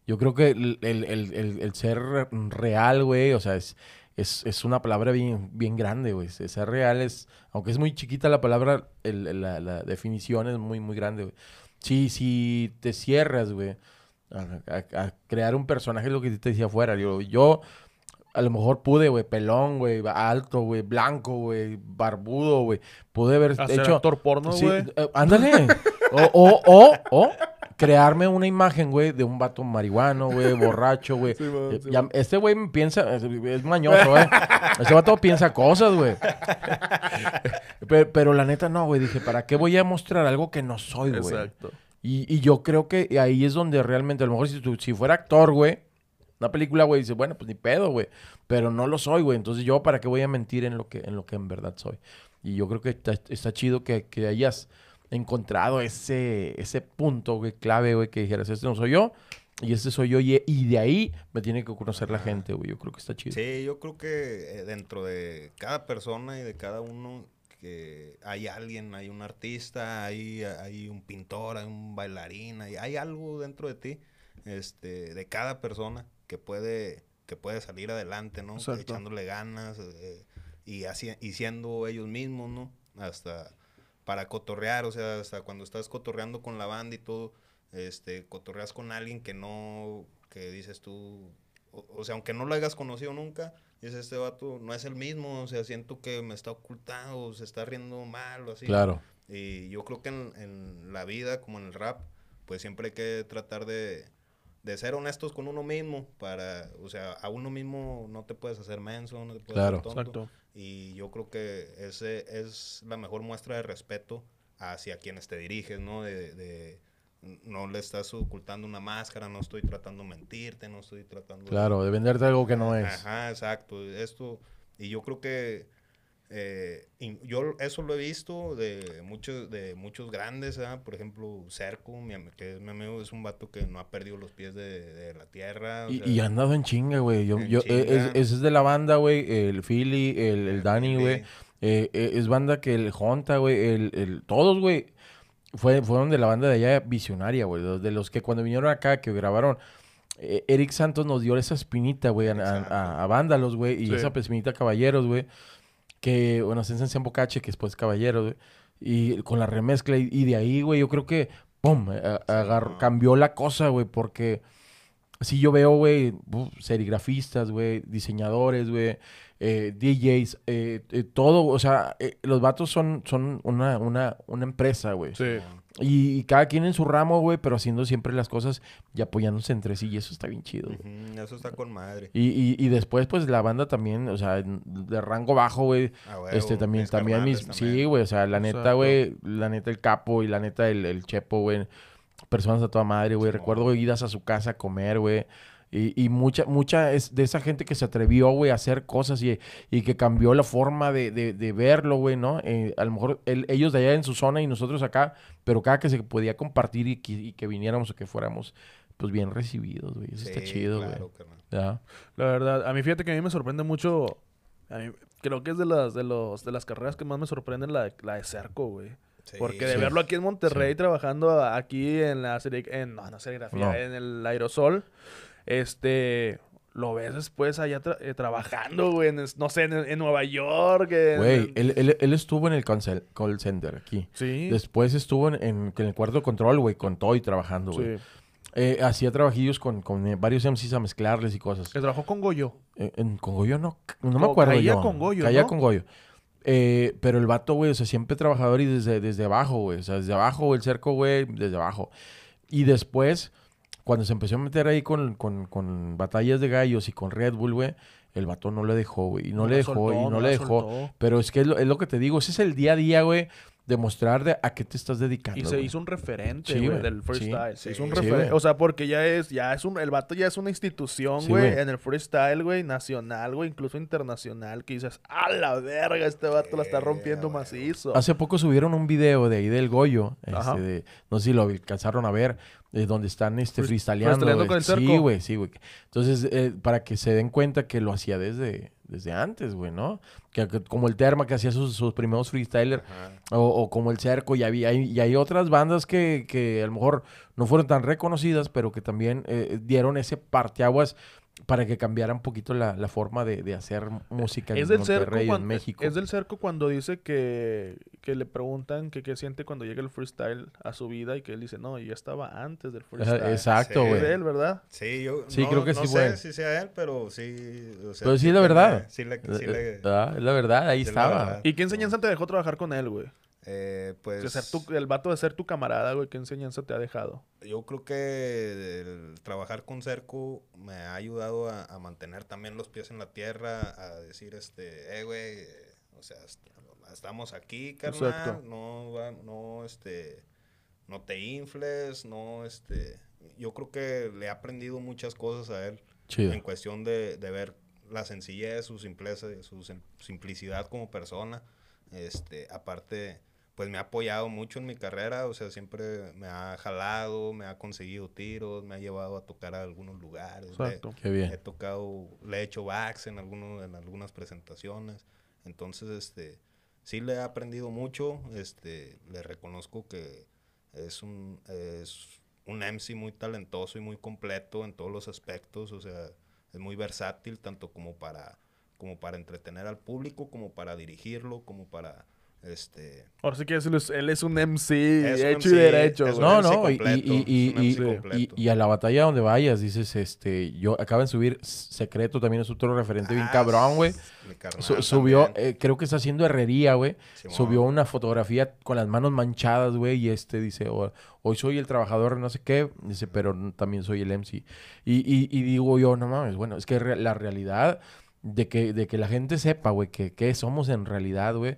Yo creo que el, el- el- el- el ser re- real, güey, o sea, es, es, es una palabra bien, bien grande, güey. Se- Ser real es, aunque es muy chiquita la palabra, el- la, la definición es muy, muy grande, güey. Si, si te cierras, güey, a, a- a crear un personaje, es lo que te decía afuera. Yo, yo a lo mejor pude, güey, pelón, güey, alto, güey, blanco, güey, barbudo, güey. Pude haber Hacer hecho... actor porno, Sí, güey. eh, ándale. [laughs] o, o, o, o crearme una imagen, güey, de un vato marihuano, güey, borracho, güey. Sí, man, sí, ya- man. este güey me piensa, es, es mañoso, ¿eh? Este vato piensa cosas, güey. pero, pero la neta no, güey. Dije, ¿para qué voy a mostrar algo que no soy, güey? Exacto. Y, y yo creo que ahí es donde realmente, a lo mejor si, tú- si fuera actor, güey, una película, güey, dice, bueno, pues ni pedo, güey. Pero no lo soy, güey. Entonces yo, ¿para qué voy a mentir en lo que en, lo que en verdad soy? Y yo creo que está, está chido que, que hayas encontrado ese, ese punto, güey, clave, güey, que dijeras, este no soy yo y este soy yo. Y, y de ahí me tiene que conocer la gente, güey. Yo creo que está chido. Sí, yo creo que eh, dentro de cada persona y de cada uno que hay alguien, hay un artista, hay, hay un pintor, hay un bailarín, hay, hay algo dentro de ti, este, de cada persona que puede, que puede salir adelante, ¿no? Exacto. Echándole ganas eh, y, así, y siendo ellos mismos, ¿no? Hasta para cotorrear, o sea, hasta cuando estás cotorreando con la banda y todo, este, cotorreas con alguien que no, que dices tú, o, o sea, aunque no lo hayas conocido nunca, dices, este vato no es el mismo, o sea, siento que me está ocultando, o se está riendo mal, o así. Claro. Y yo creo que en, en la vida, como en el rap, pues siempre hay que tratar de, de ser honestos con uno mismo, para, o sea, a uno mismo no te puedes hacer menso, no te puedes Claro. hacer tonto. Exacto. Y yo creo que ese es la mejor muestra de respeto hacia quienes te diriges, ¿no? De, de- no le estás ocultando una máscara, no estoy tratando de mentirte, no estoy tratando de- Claro, de venderte algo que no es. Ajá, exacto. Esto, y yo creo que eh, y yo eso lo he visto de muchos, de muchos grandes, ¿ah? por ejemplo, Cerco, mi, que es mi amigo, es un vato que no ha perdido los pies de, de la tierra. Y, sea, y ha andado en chinga, güey. Yo, yo, eh, es- es de la banda, güey. El Philly, el, el el Danny, güey. Eh, eh, es banda que el Honta, güey. El, el- todos, güey. Fue, fueron de la banda de allá visionaria, güey. De los que cuando vinieron acá, que grabaron. eh, Eric Santos nos dio esa espinita, güey, a, a, a- a Vándalos, güey. Y Sí. esa espinita a Caballeros, güey. Que, bueno, se en Bocache, que después Caballeros, güey. Y con la remezcla. Y, y de ahí, güey, yo creo que, pum, a- agarró- no. cambió la cosa, güey. Porque si yo veo, güey, serigrafistas, güey, diseñadores, güey, eh, DJs, eh, eh, todo, o sea, eh, los vatos son, son una, una, una empresa, güey. Sí. Y, y cada quien en su ramo, güey, pero haciendo siempre las cosas y apoyándose entre sí, y eso está bien chido, güey. Ujú, Eso está con madre. Y, y, y después, pues, la banda también, o sea, de rango bajo, güey. Ah, huevo, Este, también, mis también mis... Sí, güey, o sea, la neta, güey, la neta el capo y la neta el, el chepo, güey. Personas a toda madre, güey. Recuerdo idas a su casa a comer, güey. Y, y mucha, mucha es de esa gente que se atrevió, güey, a hacer cosas y, y que cambió la forma de, de, de verlo, güey, ¿no? Eh, a lo mejor ellos de allá en su zona y nosotros acá, pero cada que se podía compartir y que, y que viniéramos o que fuéramos, pues bien recibidos, güey. Eso está chido, güey. claro, carnal. Ya. La verdad, a mí fíjate que a mí me sorprende mucho. a mí- creo que es de las, de los, de las carreras que más me sorprenden la, la de cerco, güey. Sí, Porque de sí. verlo aquí en Monterrey trabajando aquí en la serie, en, no, no serigrafía, No. en el aerosol, este, lo ves después allá tra- eh, trabajando, güey, en, no sé, en, en Nueva York. en- Güey, él, él, él estuvo en el call call center aquí. Sí. Después estuvo en, el cuarto control, güey, con Toy trabajando, güey. sí. Eh, hacía trabajillos con, con eh, varios MCs a mezclarles y cosas. Que trabajó con Goyo. En, con Goyo no, no me acuerdo caía yo. con Goyo, Caía ¿no? con Goyo. Pero el vato, güey, o sea, siempre trabajador y desde, desde abajo, güey. O sea, desde abajo, el cerco, güey, desde abajo. Y después, cuando se empezó a meter ahí con, con, con batallas de gallos y con Red Bull, güey, el vato no le dejó, güey. Y no, No le dejó, soltó, y no, no le dejó. soltó. Pero es que es lo, es lo que te digo, ese es el día a día, güey, demostrar de a qué te estás dedicando. Y se güey. hizo un referente, Sí, güey, del Sí. freestyle. Se hizo un Sí, referente. o sea, porque ya es, ya es un, el vato ya es una institución, Sí, güey, güey. en el freestyle, güey, nacional, güey, incluso internacional, que dices, a la verga, este vato la está Eh, rompiendo macizo. Hace poco subieron un video de ahí del Goyo, este, de- no sé si lo alcanzaron a ver, de donde están este, Freest- freestyleando. freestyleando con el Sí, güey, sí, güey. Entonces, eh, para que se den cuenta que lo hacía desde, desde antes, güey, ¿no? Que, que como el Terma que hacía sus, sus primeros o, o como el Cerco, y, había, y, y hay otras bandas que, que a lo mejor no fueron tan reconocidas, pero que también eh, dieron ese parteaguas para que cambiara un poquito la, la forma de, de hacer música en es del cerco en México. es del cerco cuando dice que, que le preguntan que qué siente cuando llega el freestyle a su vida y que él dice, no, yo estaba antes del freestyle. Exacto, Sí. güey. Es de él, ¿verdad? Sí, yo Sí, no, creo que no sí sé si sea él, pero sí. o sea, Pero sí es la verdad. Sí, le, Eh, sí le- eh, ah, es la verdad, ahí Sí, la estaba. verdad. ¿Y qué enseñanza te dejó trabajar con él, güey? Eh, pues De ser tu- el vato de ser tu camarada, güey, ¿qué enseñanza te ha dejado? yo creo que el trabajar con Cerco me ha ayudado a, a mantener también los pies en la tierra, a decir, este, eh, güey, o sea, est- estamos aquí, carnal, Exacto. no, va- no, este, no te infles, no, este, yo creo que le he aprendido muchas cosas a él Chido. en cuestión de, de ver la sencillez, su simpleza, su sim- simplicidad como persona. Este, aparte, pues me ha apoyado mucho en mi carrera, o sea, siempre me ha jalado, me ha conseguido tiros, me ha llevado a tocar a algunos lugares. le- Exacto. Qué bien. He tocado, le he hecho backs en, algunos, en algunas presentaciones. Entonces, este, sí le he aprendido mucho. Este, le reconozco que es un, es un MC muy talentoso y muy completo en todos los aspectos. O sea, es muy versátil, tanto como para, como para entretener al público, como para dirigirlo, como para, este... Ahora sí que él es, él es un MC Es un hecho MC, y derecho, es un No, MC no, y, completo, y- y- es un MC y- y- y a la batalla donde vayas, dices, este, yo acaban de subir Secreto, también es otro referente bien Ah, cabrón, güey. Su- subió, eh, creo que está haciendo herrería, güey. Subió una fotografía con las manos manchadas, güey, y este dice, "Oh, hoy soy el trabajador, no sé qué, dice, pero también soy el MC. Y, y- y digo yo, no mames, bueno, es que re- la realidad de que, de que la gente sepa, güey, que, que somos en realidad, güey.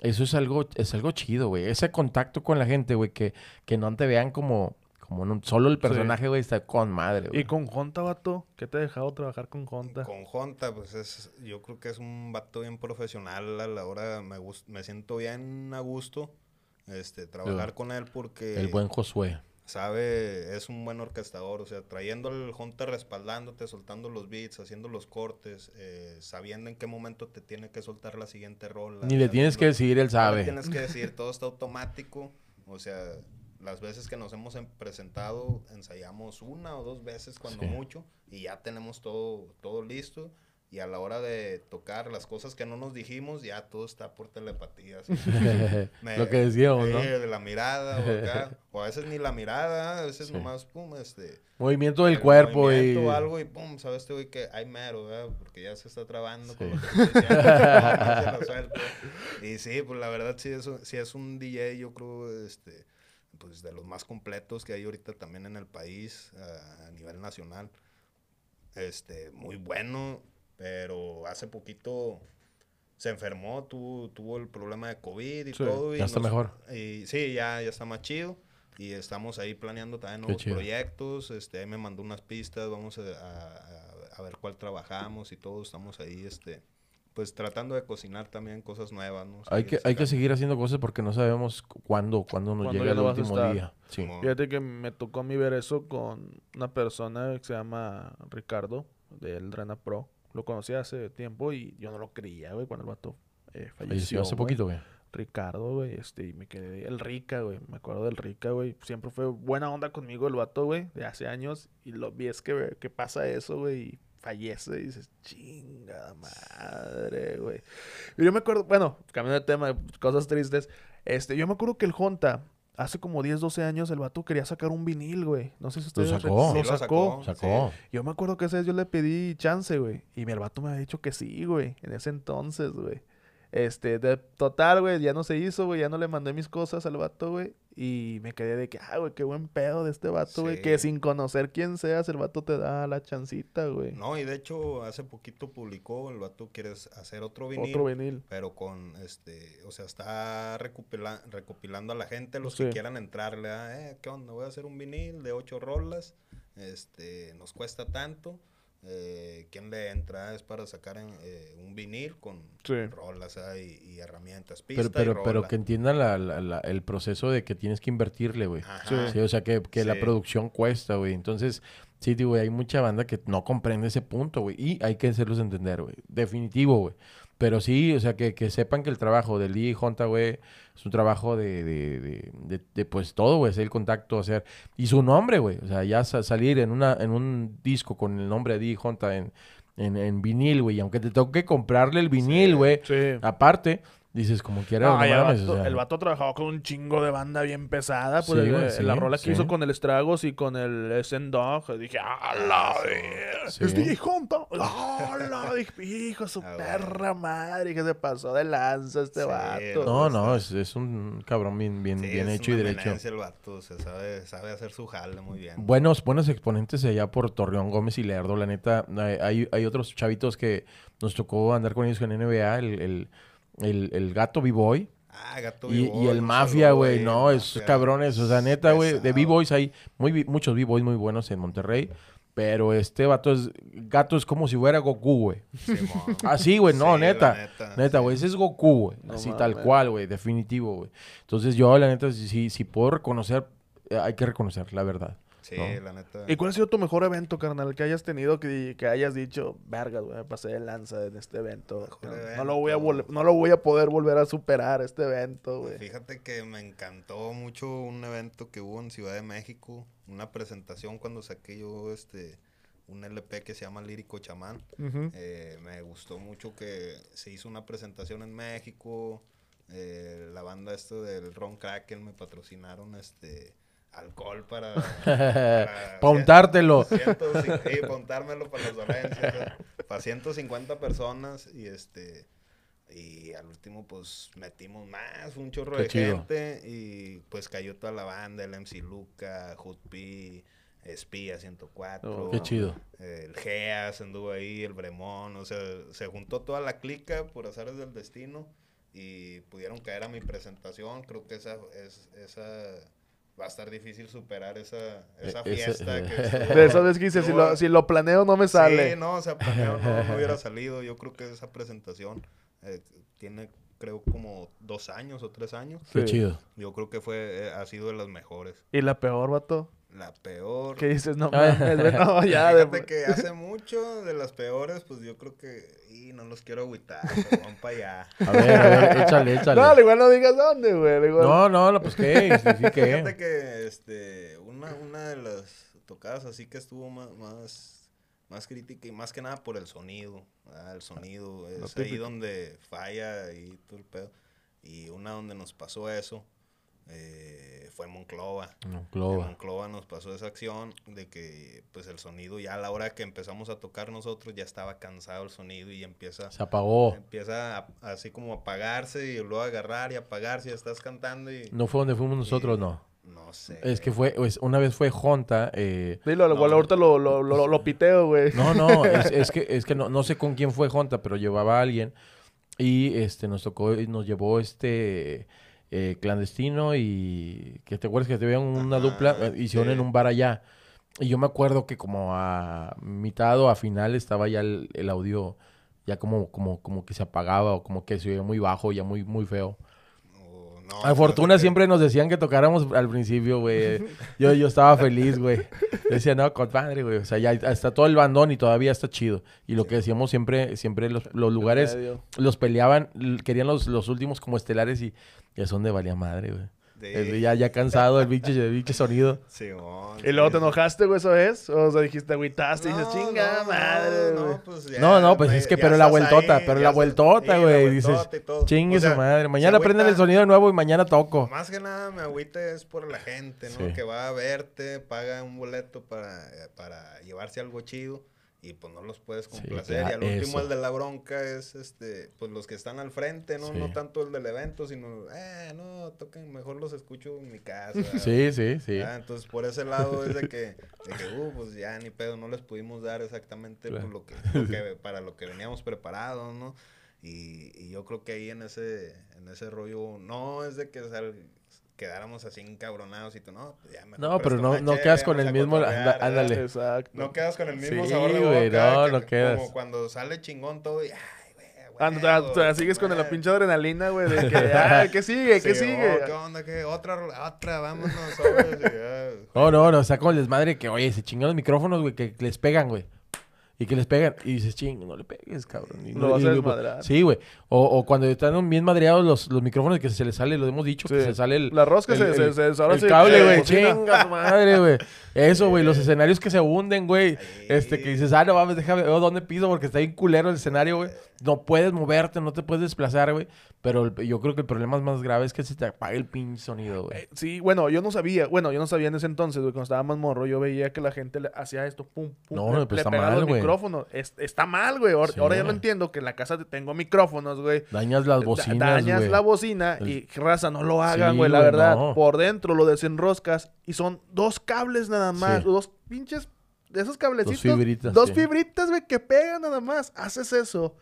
Eso es algo, es algo chido, güey. Ese contacto con la gente, güey, que, que no te vean como, como no- solo el personaje, güey, está con madre, güey. Y con Jonta, vato, ¿qué te ha dejado trabajar con Jonta? Con Jonta, pues es, yo creo que es un vato bien profesional a la hora, me, me siento bien a gusto, este, trabajar Sí. con él porque El buen Josué. Sabe, es un buen orquestador, o sea, trayendo al Jonta respaldándote, soltando los beats, haciendo los cortes, eh, sabiendo en qué momento te tiene que soltar la siguiente rola. Ni le tienes que decir, él no le sabe. tienes que decir, [laughs] todo está automático, o sea, las veces que nos hemos em- presentado ensayamos una o dos veces cuando Sí. mucho y ya tenemos todo todo listo y a la hora de tocar las cosas que no nos dijimos, ya todo está por telepatía. [laughs] Me- Lo que decíamos, ¿no? Sí, de la mirada, o, acá, o a veces ni la mirada, a veces Sí. nomás, pum, este... Movimiento del el cuerpo y... o algo y pum, sabes este güey que hay mero, ¿verdad? Porque ya se está trabando con lo que no [laughs] [laughs] suelto. Y sí, pues la verdad sí es, sí es un DJ, yo creo, este, pues de los más completos que hay ahorita también en el país, a, a nivel nacional. Este, muy bueno, pero hace poquito se enfermó, tuvo, tuvo el problema de COVID y Sí, todo. Y ya está mejor. Y sí, ya, ya está más chido. Y estamos ahí planeando también nuevos proyectos. Este, ahí me mandó unas pistas, vamos a, a- a- ver cuál trabajamos y todo. Estamos ahí, este, pues tratando de cocinar también cosas nuevas, ¿no? Hay que, hay que seguir haciendo cosas porque no sabemos cu- cuándo, cuándo nos llega el no último día. Sí. Fíjate que me tocó a mí ver eso con una persona que se llama Ricardo, del Drena Pro. Lo conocí hace tiempo y yo no lo creía, güey, cuando el vato eh, Falleció falleció. hace güey. poquito, güey. Ricardo, güey, este, y me quedé, el Rica, güey, me acuerdo del Rica, güey, siempre fue buena onda conmigo el vato, güey, de hace años, y lo vi es que, que pasa eso, güey, y fallece, y dices, chinga madre, güey. Y yo me acuerdo, bueno, cambiando de tema, cosas tristes, este, yo me acuerdo que el Honta, hace como 10, 12 años, el vato quería sacar un vinil, güey, no sé si Lo ustedes... sacó. Lo Sí, lo sacó. sacó. Yo me acuerdo que ese día yo le pedí chance, güey. Y mi el vato me había dicho que sí, güey. En ese entonces, güey. Este, de total, güey, ya no se hizo, güey. Ya no le mandé mis cosas al vato, güey. Y me quedé de que, ah, güey, qué buen pedo de este vato, güey. Sí. Que sin conocer quién seas, el vato te da la chancita, güey. No, y de hecho, hace poquito publicó, el vato quiere hacer otro vinil. Otro vinil. Pero con, este, o sea, está recopila- recopilando a la gente, los Sí. que quieran entrarle, a, eh, ¿qué onda? Voy a hacer un vinil de ocho rolas, este, nos cuesta tanto, eh, ¿quién le entra? Es para sacar en, eh, un vinil con Sí. rolas ah, y, y herramientas, pista Pero, pero, y pero que entiendan la- la- la- el proceso de que tienes que invertirle, güey. Sí, o sea, que, que la producción cuesta, güey. Entonces, sí, digo, güey, hay mucha banda que no comprende ese punto, güey. Y hay que hacerlos entender, güey. Definitivo, güey. Pero sí, o sea, que, que sepan que el trabajo del DJ Honta, güey, es un trabajo de, de, de, de- de, pues todo, güey, hacer el contacto, hacer... Y su nombre, güey. O sea, ya sa- salir en, una, en un disco con el nombre de DJ Honta en, en, en vinil, güey. Y aunque te toque comprarle el vinil, güey, Sí. aparte, dices, como quiera, No, el, mames, vato, o sea, el vato trabajaba con un chingo de banda bien pesada. Pues Sí, el- güey, el- sí, la rola que hizo con el Estragos y con el Send Dog. Dije, ¡ah, la verga! Sí. Es DJ. Dije, hijo, su [laughs] Ah, perra madre. Que se pasó de lanza este Sí, vato. No, no, es, es un cabrón bien, bien, Sí, bien es hecho y derecho. el vato, o sea, sabe, sabe hacer su jale muy bien. Buenos, buenos exponentes allá por Torreón, Gómez y Lerdo, la neta. Hay, hay, hay otros chavitos que nos tocó andar con ellos en NBA, el, el, el, el gato B-Boy Ah, Gato y, B-Boy, y el Mafia, güey. ahí, No, esos Mafia. cabrones, o sea, neta, güey. De. B-Boys hay muy, muchos B-Boys muy buenos en Monterrey. Pero este vato es, gato es como si fuera Goku, güey. Así, güey, no, Sí, neta. neta, sí. güey, ese es Goku, güey. No Así tal cual, güey, definitivo, güey. Entonces yo, la neta, si, si, si puedo reconocer, eh, hay que reconocer, la verdad. Sí, ¿no? la neta. ¿Y cuál ha sido tu mejor evento, carnal? Que hayas tenido que, que hayas dicho, vergas, güey, me pasé de lanza en este evento. No, no lo voy a no lo voy a poder volver a superar este evento, güey. Fíjate que me encantó mucho un evento que hubo en Ciudad de México, una presentación cuando saqué yo este un LP que se llama Lírico Chamán. Eh, me gustó mucho que se hizo una presentación en México. eh, la banda esto del Ron Kraken me patrocinaron este alcohol para, [laughs] para Pa' untártelo. ciento- sí, para untármelo para las dolencias. Para 150 personas y este y al último pues metimos más, un chorro Qué de chido. gente y pues cayó toda la banda, el MC Luca, Hood P, Espía 104. Oh. Qué chido. El Geas anduvo ahí, el Bremón, o sea, se juntó toda la clica por azares del destino y pudieron caer a mi presentación. Creo que esa, es, esa va a estar difícil superar esa, esa E- ese- fiesta. que [laughs] estuvo- De esa vez que hice, si lo, si lo planeo no me sale. Sí, no, o sea, planeado no, no hubiera [laughs] salido. Yo creo que esa presentación eh, tiene, creo, como dos años o tres años. Qué Sí. chido. Yo creo que fue, eh, ha sido de las mejores. Y la peor, vato. La peor. ¿Qué dices? No [laughs] Ah. mames, no, ya. de- Fíjate que hace mucho de las peores, pues yo creo que. Y no los quiero agüitar, [laughs] pero van para allá. A ver, a ver, échale, [laughs] échale. No, al igual no digas dónde, güey. igual- No, no, no, pues qué, sí, sí, Fíjate que este, una, una de las tocadas así que estuvo más, más, más crítica y más que nada por el sonido. ¿verdad? El sonido es ahí donde falla y todo el pedo. Y una donde nos pasó eso eh, fue en Monclova. En Monclova. Monclova nos pasó esa acción de que pues el sonido ya a la hora que empezamos a tocar nosotros ya estaba cansado el sonido y empieza Se apagó. empieza a- así como a apagarse y luego a agarrar y apagarse y estás cantando y No fue donde fuimos nosotros, y- no. no sé. Es que fue, pues, una vez fue Jonta. Eh, Dilo, No. igual ahorita lo, lo, lo, lo [laughs] piteo, güey. no, no, [laughs] es, es que, es que no, no sé con quién fue Jonta, pero llevaba a alguien. Y este nos tocó, y nos llevó este eh, clandestino y que te acuerdas que te veían una Ajá, dupla, eh, hicieron sí. en un bar allá. Y yo me acuerdo que como a mitad o a final estaba ya el, el audio ya como, como, como que se apagaba o como que se oía muy bajo, ya muy, muy feo. No, A Fortuna siempre nos decían que tocáramos al principio, güey. Yo, yo estaba feliz, güey. Decía, no, compadre, güey. O sea, ya está todo el bandón y todavía está chido. Y lo que decíamos siempre, siempre los, los lugares los peleaban, querían los, los últimos como estelares y ya son de valía madre, güey. De- El- Ya, ya cansado el biche, el biche sonido. [laughs] Simón, ¿Y luego sí, te sí. enojaste, güey, eso es? O sea, dijiste, agüitaste y dices, chinga no, madre, no, güey. no, pues ya, No, no, pues es que, pero la vueltota, ahí, pero la vueltota, sí, güey. Dices, chingue O sea, su madre. Mañana prenden el agüita- sonido nuevo y mañana toco. Más que nada me agüita es por la gente, ¿no? Sí. Que va a verte, paga un boleto para, eh, para llevarse algo chido y pues no los puedes Sí, complacer. y al último eso. el de la bronca es este, pues los que están al frente, ¿no? Sí. No tanto el del evento, sino, eh, no, toquen, mejor los escucho en mi casa. [laughs] Sí, sí, sí. Ah, entonces por ese lado es de que, de que, uh, pues ya ni pedo, no les pudimos dar exactamente pues, Claro. lo que, lo que- [laughs] para lo que veníamos preparados, ¿no? Y, y yo creo que ahí en ese, en ese rollo, no es de que sal- quedáramos así encabronados y tú, no, pues ya No, pero no, no quedas con el mismo... ándale. Exacto. No quedas con el mismo Sí, sabor de güey, boca, no, que- no quedas. Como cuando sale chingón todo y, ay, güey, Ah, güey, no, güey, te- te sigues con la pinche adrenalina, güey, de que, ah, [laughs] ¿qué sigue? ¿Qué Sí, sigue? oh, ¿Qué onda? ¿Qué? Otra, otra, vámonos. [laughs] No, no, no, está como el desmadre que, oye, se chingan los micrófonos, güey, que les pegan, güey. Y que les pegan. Y dices, ching, no le pegues, cabrón. Y Lo no- vas a desmadrar. Sí, güey. O, o cuando están bien madreados los, los micrófonos que se les sale, lo hemos dicho, que se sale el... La rosca el- se, el- se, se, ahora el cable, güey. Chinga madre, güey. Eso, güey. Los escenarios que se hunden, güey. Este, que dices, ah, no mames, déjame, oh, ¿dónde piso? Porque está bien culero el escenario, güey. No puedes moverte, no te puedes desplazar, güey. Pero el- yo creo que el problema más grave es que se te apague el pinche sonido, güey. Eh, Sí, bueno, yo no sabía, bueno, yo no sabía en ese entonces, güey, cuando estaba más morro, yo veía que la gente le hacía esto, pum, pum, No, le, pues le está mal, güey. Es- está mal, güey, ahora, Sí. ahora ya lo entiendo, que en la casa tengo micrófonos, güey. Dañas las Da- bocinas, dañas güey. la bocina El- y raza, no lo hagan, Sí, güey, la güey, verdad. no. Por dentro lo desenroscas y son dos cables nada más, Sí. dos pinches de esos cablecitos. fibritas, Dos sí. fibritas, güey, que pegan nada más. Haces eso.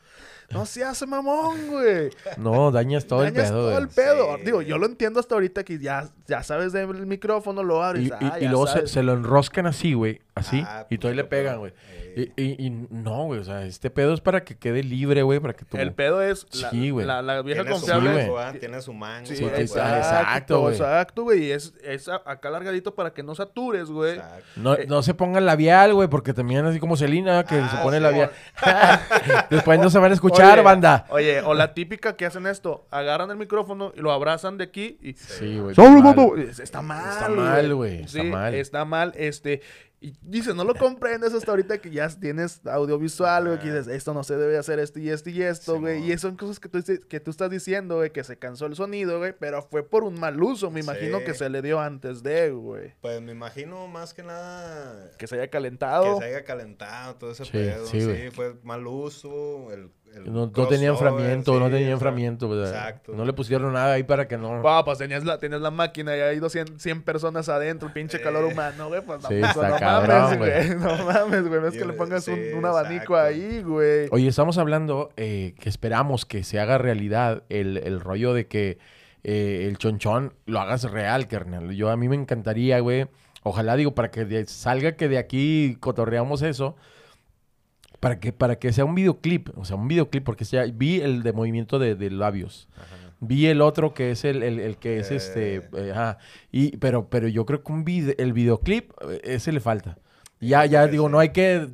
No se hace mamón, güey. No, dañas todo el Dañas pedo, todo güey. el pedo. Sí. Digo, yo lo entiendo hasta ahorita que ya, ya sabes del micrófono, lo abres. Y, y- ah, y ya luego se lo enroscan así, güey. Así. Ah, y todavía le pegan, güey. Ey. Y, y- y no, güey. O sea, este pedo es para que quede libre, güey. Para que tú... El pedo es la, Sí, güey. la, la vieja Tiene su confiable. ¿ah? Tiene su mango. Sí, güey, exacto, güey. exacto, güey. Exacto, güey. Y es, es acá largadito para que no satures, güey. Exacto. No, Eh, no se pongan labial, güey, porque también así como Celina, que Ah, se pone sí, labial. [laughs] Después no se van a escuchar, Oye, banda. Oye, o la típica que hacen esto, agarran el micrófono y lo abrazan de aquí y... Sí, güey. Está mal, Está mal, güey, está mal. está mal, este... Y dices, no lo comprendes hasta ahorita que ya tienes audiovisual, güey, que dices, esto no se debe hacer esto y esto y esto, güey. Y son cosas que tú, que tú estás diciendo, güey, que se cansó el sonido, güey, pero fue por un mal uso, me imagino Sí. que se le dio antes de, güey. Pues me imagino más que nada Que se haya que calentado. se haya calentado todo ese Sí, pedo. sí, Sí, güey. fue mal uso. El, el No, no tenía enfriamiento, no tenía enfriamiento, ¿verdad? Exacto. No le pusieron nada ahí para que no... Ah, pues tenías la, tenías la máquina y hay 200, 100 personas adentro, pinche calor Eh. humano, güey. Pues Sí, está no cabrón, mames, güey. No mames, güey. No es que le pongas un, un abanico exacto. ahí, güey. Oye, estamos hablando eh, que esperamos que se haga realidad el, el rollo de que eh, el chonchón lo hagas real, carnal. Yo a mí me encantaría, güey. Ojalá, digo, para que de- salga que de aquí cotorreamos eso. Para que, para que sea un videoclip. O sea, un videoclip, porque ya vi el de movimiento de, de labios. Ajá. Vi el otro que es el, el- el que es Eh. este. eh, ajá. Y, pero, pero yo creo que un el videoclip, eh, ese le falta. Ya, ya digo, sí. no hay que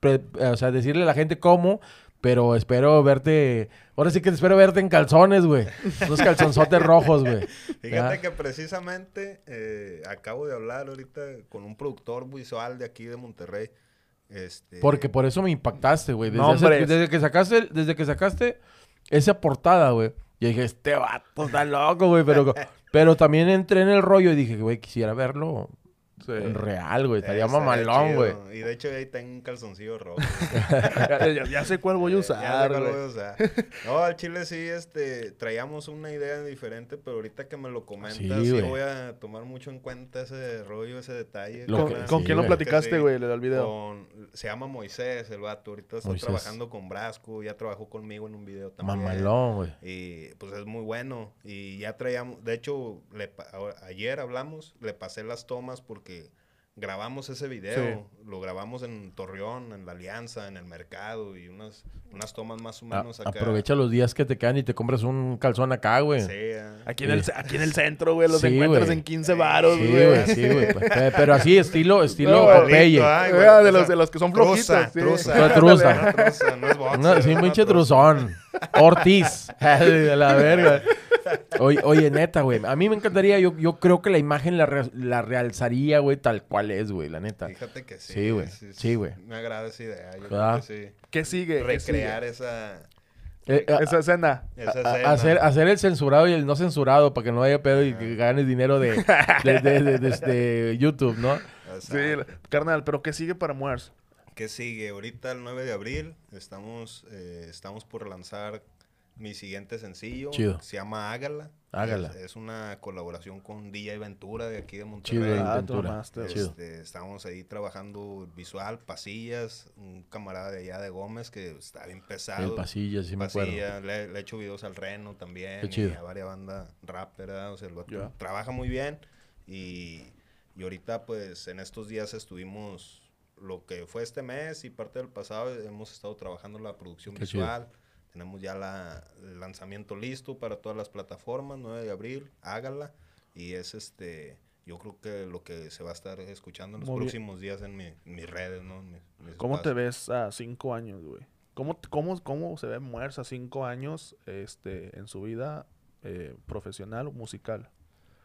pre- eh, o sea, decirle a la gente cómo, pero espero verte. Ahora sí que espero verte en calzones, güey. Unos calzonzotes rojos, güey. Fíjate Ya. que precisamente eh, acabo de hablar ahorita con un productor visual de aquí de Monterrey Este, Porque por eso me impactaste, güey. Desde, No, que sacaste, desde que sacaste esa portada, güey. Yo dije, este vato está loco, güey. Pero, [laughs] pero también entré en el rollo y dije, güey, quisiera verlo en real, güey. Estaría mamalón, güey. Y de hecho ahí tengo un calzoncillo rojo. ya, [laughs] ya- ya sé cuál voy a Ya usar, sé cuál güey. voy a usar. No, al chile sí, este, traíamos una idea diferente, pero ahorita que me lo comentas, Sí, sí, voy a tomar mucho en cuenta ese rollo, ese detalle. Lo ¿Con, que- con sí, quién lo platicaste, sí. güey? Le da el video. Con- se llama Moisés, el vato. Ahorita está Moisés. trabajando con Brasco, ya trabajó conmigo en un video también. Mamalón, güey. Y pues es muy bueno. Y ya traíamos, de hecho, le ayer hablamos, le pasé las tomas porque grabamos ese video. Lo grabamos en Torreón, en la Alianza, en el mercado y unas, unas tomas más o A- menos acá. aprovecha los días que te quedan y te compras un calzón acá, güey. Sí, ah. Aquí en, el, aquí en el centro, güey, los Sí, encuentras güey. en 15 varos, Sí, güey. sí, güey. [laughs] Pe- Pero así, estilo, estilo No, Popeye. Listo, ay, güey, de los- de los que son truza. Truza, truza. Truza, no es boxer, No, sí, pinche truza. truzón. Ortiz. [laughs] [laughs] de la verga. Oye, oye, neta, güey. A mí me encantaría, yo, yo creo que la imagen la, re- la realzaría, güey, tal cual es, güey, la neta. Fíjate que sí. Sí, güey. Sí, güey. Me agrada esa idea. Creo que sí. ¿Qué sigue? ¿Qué sigue? Recrear esa, Eh, a- Esa escena. esa a- escena. hacer, hacer el censurado y el no censurado para que no haya pedo y que ganes dinero de, de, de- de- de- de YouTube, ¿no? Sí, carnal, pero ¿qué sigue para Muers? ¿Qué sigue? Ahorita el 9 de abril estamos, eh, estamos por lanzar mi siguiente sencillo. Chido. Se llama Hágala. Hágala. Es, es una colaboración con DJ Ventura de aquí de Monterrey. Chido, Ah, Ventura. tomaste, Chido. Este, estamos ahí trabajando visual, pasillas, un camarada de allá de Gómez que está bien pesado. El pasillo, sí me acuerdo. Le, le he hecho videos al Reno también. Qué y chido. a varias bandas ¿verdad? O sea, el vato Ya. trabaja muy bien. Y, y ahorita, pues, en estos días estuvimos, lo que fue este mes y parte del pasado, hemos estado trabajando la producción Qué chido. Tenemos ya la, el lanzamiento listo para todas las plataformas, 9 de abril, hágala. Y es este, yo creo que lo que se va a estar escuchando en los Muy bien. próximos días en, mi- en mis redes, ¿no? En mis- mis ¿Cómo te ves a cinco años, güey? ¿Cómo, cómo, ¿Cómo se ve Muers a cinco años este, en su vida eh, profesional o musical?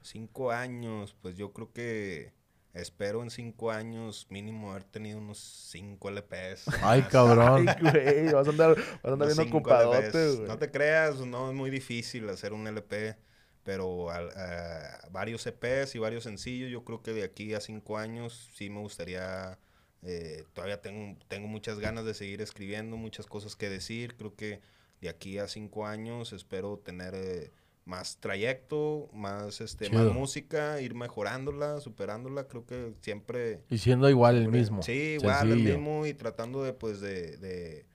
Cinco años, pues yo creo que espero en cinco años mínimo haber tenido unos cinco LPs. Ay, [laughs] cabrón. Ay, güey, vas a andar, vas a andar bien ocupadote, güey. No te creas, no es muy difícil hacer un LP, pero a varios EPs y varios sencillos, yo creo que de aquí a cinco años sí me gustaría, eh, todavía tengo, tengo muchas ganas de seguir escribiendo, muchas cosas que decir, creo que de aquí a cinco años espero tener eh, más trayecto, más, este, más música, ir mejorándola, superándola, creo que siempre... Y siendo igual el Siempre- mismo. Sí, igual, el mismo y tratando de, pues, de, de,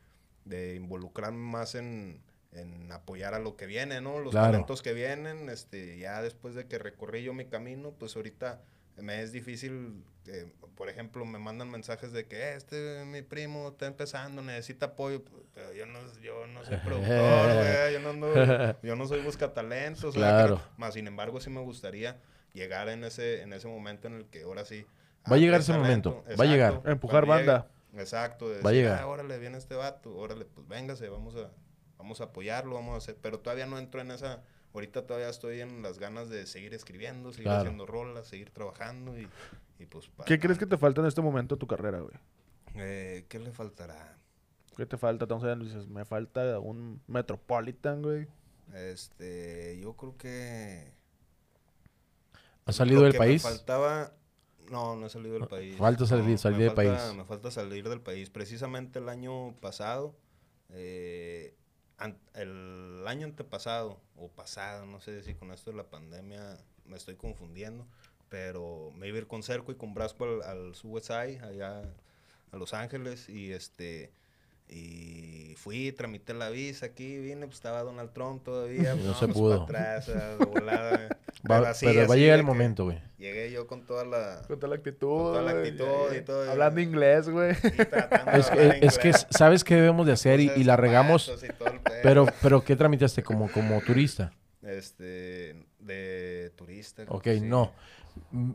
de involucrarme más en, en apoyar a lo que viene, ¿no? Los Claro. talentos que vienen, este, ya después de que recorrí yo mi camino, pues ahorita me es difícil, eh, por ejemplo, me mandan mensajes de que "Eh, este mi primo está empezando, necesita apoyo, pero yo no, yo no soy [laughs] productor, güey, yo no, ando- yo no soy buscatalentos, o sea, Claro. más sin embargo sí me gustaría llegar en ese, en ese momento en el que ahora sí. Va a llegar ese momento, va a llegar. Empujar banda. llegue- exacto. de Va a llegar. "Ah, órale, viene este vato, órale, pues véngase, vamos a, vamos a apoyarlo, vamos a hacer. Pero todavía no entro en esa. Ahorita todavía estoy en las ganas de seguir escribiendo, seguir Claro. haciendo rolas, seguir trabajando y, y pues. para ¿Qué crees que te falta en este momento de tu carrera, güey? Eh, ¿Qué le faltará? ¿Qué te falta? Entonces dices, me falta un Metropolitan, güey. Este, yo creo que. ¿Ha salido del país? Me faltaba. No, no he salido del país. Falta salir- No, salir del falta- país. Me falta salir del país. Precisamente el año pasado, eh, el año antepasado, o pasado, no sé si con esto de la pandemia me estoy confundiendo, pero me iba a ir con Cerco y con Brasco al, al Suicide, allá a Los Ángeles, y este... Y fui, tramité la visa aquí, vine, pues estaba Donald Trump todavía. No pues, se pudo. atrás, volada. [laughs] Va- Pero así, pero va a llegar el momento, güey. Llegué yo con toda la... Con toda la actitud. Con toda la actitud y todo, Hablando ya. inglés, güey. y tratando de [laughs] Es que, es que sabes qué debemos de hacer y, y la regamos, y pero, pero ¿qué tramitaste como, como turista? Este, de turista. Ok, no. Mm,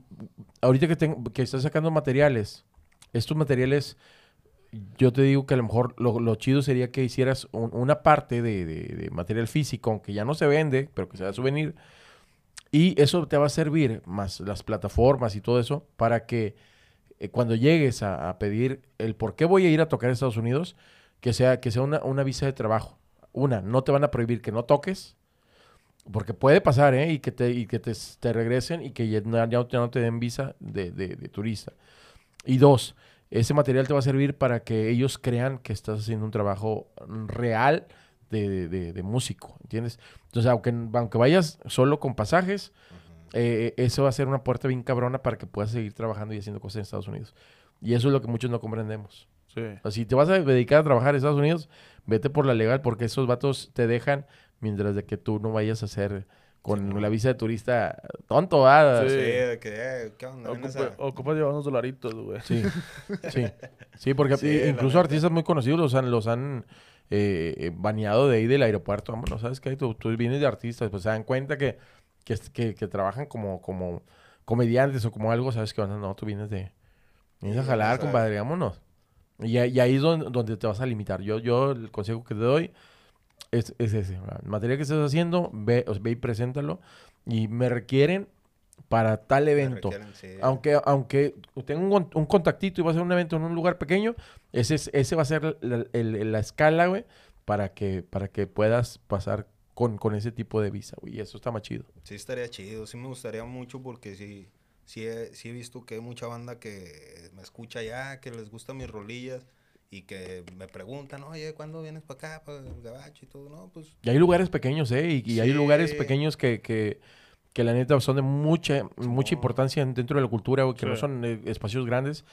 Ahorita que, tengo, que estás sacando materiales, estos materiales, yo te digo que a lo mejor lo, chido sería que hicieras un- una parte de, material físico, aunque ya no se vende, pero que sea souvenir. Y eso te va a servir, más las plataformas y todo eso, para que eh, cuando llegues a, a pedir el por qué voy a ir a tocar a Estados Unidos, que sea, que sea una, visa de trabajo. Una, no te van a prohibir que no toques, porque puede pasar, ¿eh? Y que te, y que te, regresen y que ya, no- te den visa de turista. Y dos, ese material te va a servir para que ellos crean que estás haciendo un trabajo real de, de- de- músico, ¿entiendes? Entonces, aunque, aunque vayas solo con pasajes, eh, eso va a ser una puerta bien cabrona para que puedas seguir trabajando y haciendo cosas en Estados Unidos. Y eso es lo que muchos no comprendemos. Sí. O sea, si te vas a dedicar a trabajar en Estados Unidos, vete por la legal porque esos vatos te dejan mientras de que tú no vayas a hacer con la visa de turista tonto, ¿ah? Sí. Sí, de que, eh, ¿qué onda? ¿Vienes Ocupa, llevar unos dolaritos, güey. Sí, [laughs] sí. Sí, porque Sí, la incluso artistas muy conocidos los han, los han eh, eh, baneado de ahí del aeropuerto. Vámonos, ¿sabes qué? Tú, tú vienes de artistas, pues se dan cuenta que, que, que, que trabajan como, como comediantes o como algo, ¿sabes qué? No, no, tú vienes de... Vienes a jalar, compadre, vámonos. Y, ahí- y ahí es donde, donde te vas a limitar. Yo, yo el consejo que te doy es, es ese. ¿verdad? El material que estés haciendo, ve, ve y preséntalo. Y me requieren para tal evento. requieren, sí. Aunque, aunque tenga un, un contactito y va a ser un evento en un lugar pequeño, ese, es- ese va a ser la, el- la escala, güey, para que, para que puedas pasar con, con ese tipo de visa, güey. Y eso está más chido. Sí estaría chido, sí me gustaría mucho porque sí, sí he, sí he visto que hay mucha banda que me escucha ya, que les gustan mis rolillas y que me preguntan, oye, ¿cuándo vienes para acá, para el gabacho y todo? No, pues Y hay lugares pequeños, ¿eh? Y, y hay Sí. lugares pequeños que, que, que la neta son de mucha, mucha importancia en- dentro de la cultura, que no Sí. son eh, espacios grandes.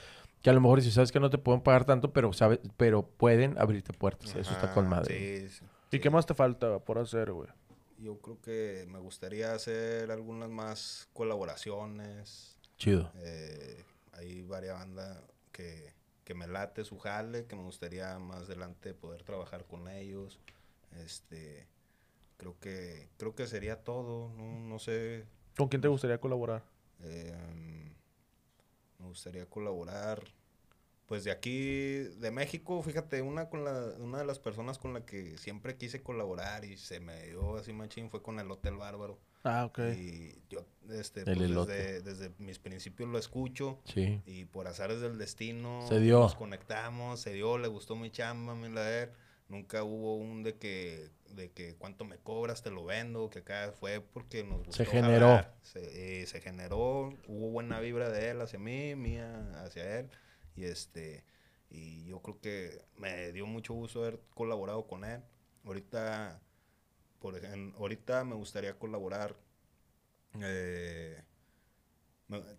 Que a lo mejor si sabes que no te pueden pagar tanto, pero sabes, pero pueden abrirte puertas. Eso está ajá, con madre. sí, sí, ¿Y sí. qué más te falta por hacer, güey? Yo creo que me gustaría hacer algunas más colaboraciones. Chido. Eh, hay varias bandas que, que me late su jale, que me gustaría más adelante poder trabajar con ellos. Este, creo que creo que sería todo. No, no sé. ¿Con quién te gustaría colaborar? eh, me gustaría colaborar. Pues de aquí, de México, fíjate, una con la, una de las personas con la que siempre quise colaborar y se me dio así machín fue con el Hotel Bárbaro. Ah, ok. Y yo, este, pues, desde, desde mis principios lo escucho. Sí. Y por azares del destino Se dio. nos conectamos, se dio, le gustó mi chamba, mi la de él. Nunca hubo un de que, de que cuánto me cobras, te lo vendo, que acá fue porque nos gustó. generó. jalar. Se, eh, se generó, hubo buena vibra de él hacia mí, mía hacia él. Y este, y yo creo que me dio mucho gusto haber colaborado con él. Ahorita, por ejemplo, ahorita me gustaría colaborar. eh,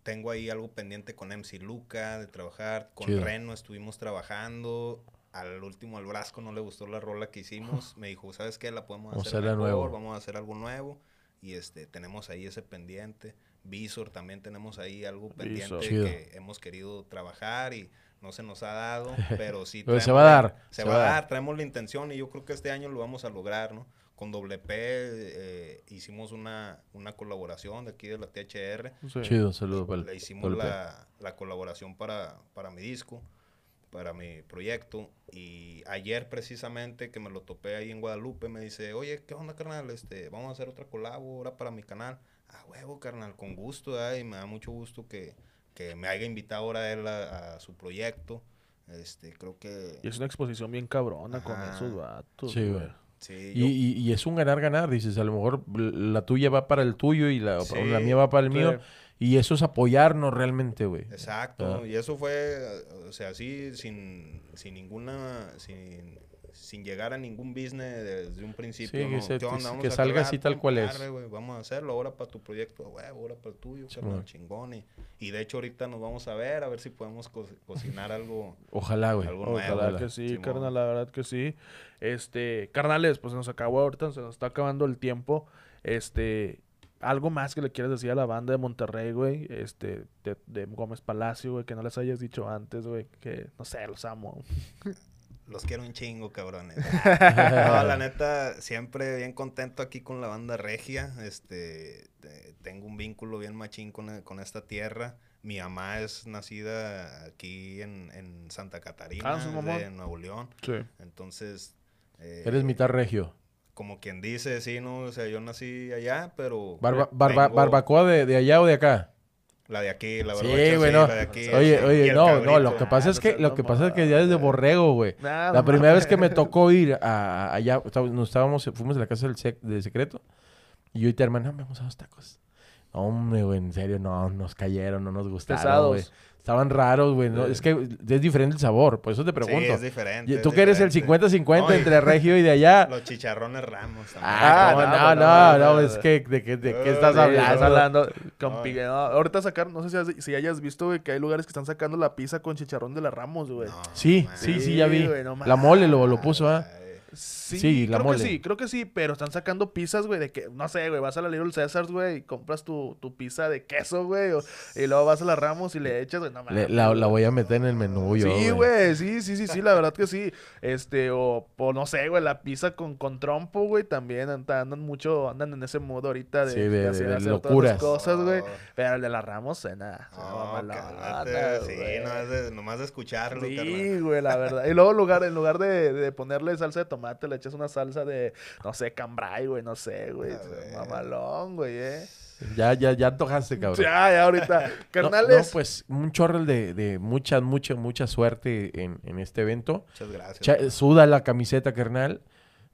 tengo ahí algo pendiente con MC Luca de trabajar. Con Chido. Reno estuvimos trabajando. Al último, al Brasco no le gustó la rola que hicimos. [laughs] Me dijo, ¿sabes qué? La podemos Vamos a hacer mejor, nuevo. Vamos a hacer algo nuevo. Y este, tenemos ahí ese pendiente. Visor también tenemos ahí algo pendiente Visor. Chido. que hemos querido trabajar y no se nos ha dado, [laughs] pero sí. Pero se traemos va a dar, Se, se va va a dar. traemos la intención y yo creo que este año lo vamos a lograr, ¿no? Con WP eh, hicimos una, una colaboración de aquí de la THR. Sí. Chido, saludos para Le hicimos la, la colaboración para, para mi disco, para mi proyecto. Y ayer precisamente que me lo topé ahí en Guadalupe, me dice, oye, ¿qué onda, carnal? Este, vamos a hacer otra colabo ahora para mi canal. Ah, huevo, carnal, con gusto, ¿eh? y me da mucho gusto que, que me haya invitado ahora él a, a su proyecto. Este, creo que... Y es una exposición bien cabrona con Ajá. esos vatos, Sí, güey. Sí, Y, yo- y- y es un ganar-ganar, dices, a lo mejor la tuya va para el tuyo y la, Sí, la mía va para el mío. Y eso es apoyarnos realmente, güey. Exacto, Ah. y eso fue, o sea, así, sin, sin ninguna, sin, sin llegar a ningún business desde un principio. Sí, que ¿no? se- ¿Qué onda? Vamos que a salga así tal cual es. arre, vamos a hacerlo, ahora para tu proyecto, güey, ahora para el tuyo, Sí, bueno. chingón. Y, y de hecho ahorita nos vamos a ver, a ver si podemos co- cocinar algo. Ojalá, güey. Ojalá nuevo. que sí, Simón. carnal, la verdad que sí. Este, carnales, pues se nos acabó ahorita, se nos está acabando el tiempo. Este, algo más que le quieras decir a la banda de Monterrey, güey, este, de, de Gómez Palacio, güey, que no les hayas dicho antes, güey, que, no sé, los amo. [laughs] Los quiero un chingo, cabrones. [laughs] no, la neta, siempre bien contento aquí con la banda regia. Este, te- tengo un vínculo bien machín con, con esta tierra. Mi mamá es nacida aquí en, en Santa Catarina, Ah, de Nuevo León. Sí. Entonces, eh, Eres mitad regio. como quien dice, sí, no, o sea, yo nací allá, pero Barba- barba- tengo- ¿Barbacoa de, de allá o de acá? La de aquí, la Sí, barbacha, güey, no. la de aquí. Oye, sí, oye, el no, no, lo que pasa Ah, es que, lo que pasa es que ya desde borrego, güey. Nah, La no primera vez que me tocó ir a, allá, nos estábamos, fuimos a la casa del sec- de secreto. Y yo y tu hermana, vamos a los tacos. Hombre, güey, en serio, no, nos cayeron, no nos gustaron, güey. Estaban raros, güey. no, es que es diferente el sabor, por eso te Sí, pregunto. es diferente. Es tú que eres el diferente. 50-50 No, y- entre regio y de allá. [laughs] Los chicharrones ramos también. Ah, Ah, no, no, no, es que, ¿de qué, de qué estás sí, hablando? Estás hablando con no, ahorita sacaron, no sé si has, si hayas visto, güey, que hay lugares que están sacando la pizza con chicharrón de la Ramos, güey. No, Sí, man. sí, sí, ya vi. güey, no la mole lo, lo puso, ¿ah? Sí, Sí, la creo mole. que sí, creo que sí, pero están sacando pizzas, güey, de que, no sé, güey, vas a la Little Caesars, güey, y compras tu, tu pizza de queso, güey, o- y luego vas a la Ramos y le echas, güey, no Le- mames. la, la voy a meter en el menú yo, Sí, güey, sí, sí, sí, sí, la verdad que sí. Este, o, o no sé, güey, la pizza con, con trompo, güey, también andan, andan mucho, andan en ese modo ahorita de, Sí, de- de- hacer, de hacer locuras. todas las cosas, güey. Oh. Pero el de la Ramos suena, suena No, mamalona, cálmate, sí, güey. no es de, nomás de escucharlo. Sí, güey, la verdad. Y luego en lugar, en lugar de, de ponerle salsa de tomate, le echas una salsa de, no sé, cambray, güey, no sé, güey. Ver. Mamalón, güey, eh. Ya, ya, ya antojaste, cabrón. Ya, ya ahorita. [laughs] No, Carnales. no, pues un chorro de, de mucha, mucha, mucha suerte en, en este evento. Muchas gracias. Cha- suda la camiseta, carnal.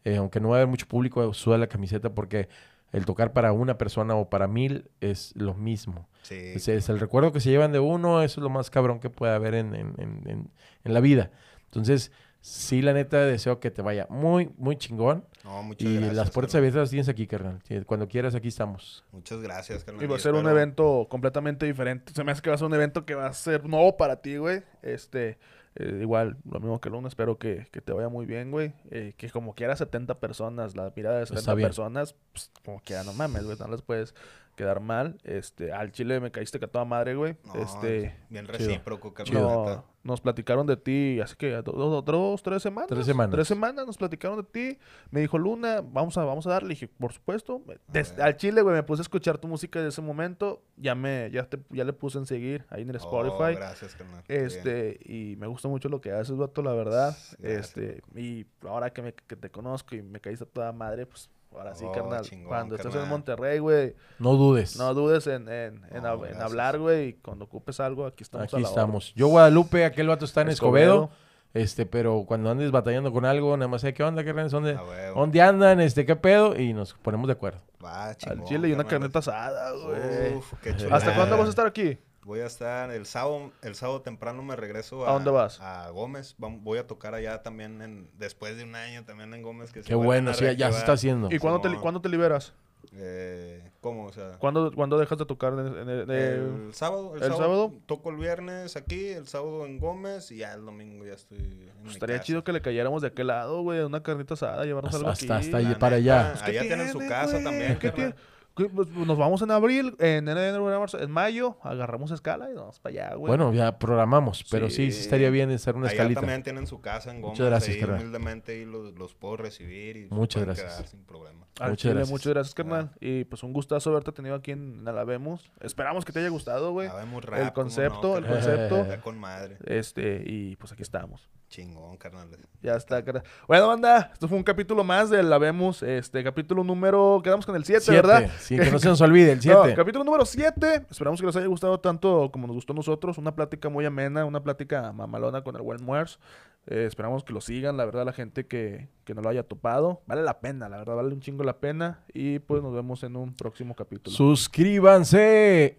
Eh, aunque no va a haber mucho público, suda la camiseta porque el tocar para una persona o para mil es lo mismo. Sí. Es, es el recuerdo que se llevan de uno, eso es lo más cabrón que puede haber en, en- en- en- en la vida. Entonces, sí, la neta, deseo que te vaya muy, muy chingón. No, muchas Y gracias. las puertas carnal. abiertas las tienes aquí, carnal. Cuando quieras, aquí estamos. Muchas gracias, carnal. Y va a ser un evento completamente diferente. Se me hace que va a ser un evento que va a ser nuevo para ti, güey. Este, eh, igual, lo mismo que Luna, espero que, que te vaya muy bien, güey. Eh, que como quiera 70 personas, la mirada de 70 bien. personas, pues, como quiera, no mames, güey, no les puedes quedar mal. Este, al chile me caíste que a toda madre, güey. No, este, Bien recíproco, neta. no, nos platicaron de ti, así que do- do- dos, tres semanas. Tres semanas. Tres semanas nos platicaron de ti. Me dijo Luna, vamos a, vamos a darle. dije, por supuesto. Al chile, güey, me puse a escuchar tu música de ese momento. Ya me, ya te, ya le puse en seguir ahí en el Oh, Spotify. gracias, carnal. Bien. Este, y me gusta mucho lo que haces, vato, la verdad. Gracias, Este, y ahora que, me, que te conozco y me caíste a toda madre, pues ahora sí, Oh, carnal. chingón, Cuando estés en carnal. Monterrey, güey, No dudes. no dudes en, en, hablar, güey. Y cuando ocupes algo, aquí estamos. a Aquí la estamos. Yo, Guadalupe, aquel vato está en Escobedo. Escobedo. Este, pero cuando andes batallando con algo, nada más sé qué onda, carnal, ¿dónde. ¿dónde andan? Este, ¿qué pedo? Y nos ponemos de acuerdo. Va, Al chingón, chile y una carnal. carneta asada, güey. Uf, qué [laughs] ¿Hasta cuándo vas a estar aquí? Voy a estar el sábado, el sábado temprano me regreso ¿A dónde vas? A Gómez. Voy a tocar allá también en, después de un año también en Gómez. Que Qué bueno, sí, ya se está haciendo. ¿Y cuándo te, cuándo te liberas? Eh, ¿Cómo? O sea, ¿Cuándo, cuándo dejas de tocar? En, en- en- el sábado, el, ¿el sábado, sábado? Toco el viernes aquí, el sábado en Gómez y ya el domingo ya estoy en mi pues estaría casa. chido que le cayéramos de aquel lado, güey, una carnita asada, llevarnos Hasta- algo hasta- aquí. hasta para allá. Pues, ¿qué allá tienen su casa también. ¿Qué Pues, nos vamos en abril, en enero, en marzo, en mayo, agarramos escala y nos vamos para allá, güey. Bueno, ya programamos, pero sí, sí Sí. estaría bien hacer una Allá escalita. también tienen su casa en Gómez. Muchas gracias, ahí carnal. humildemente y los, los puedo recibir y Muchas pueden gracias. quedar sin problema. Al muchas chile, gracias. muchas gracias, carnal. Y pues un gustazo haberte tenido aquí en Alabemos. Esperamos que te haya gustado, güey. Sabemos El rap, cómo concepto, no, el carnal. concepto. Está con madre. Este, y pues aquí estamos. Chingón, carnales. Ya está, carnal. Bueno, banda, esto fue un capítulo más de La Vemos. Este, capítulo número. Quedamos con el 7, Siete, ¿verdad? Sí, que no se nos olvide, el [laughs] No, 7. capítulo número 7. Esperamos que les haya gustado tanto como nos gustó a nosotros. Una plática muy amena, una plática mamalona con el buen Muers. Eh, esperamos que lo sigan, la verdad, la gente que, que no lo haya topado. Vale la pena, la verdad, vale un chingo la pena. Y pues nos vemos en un próximo capítulo. Suscríbanse.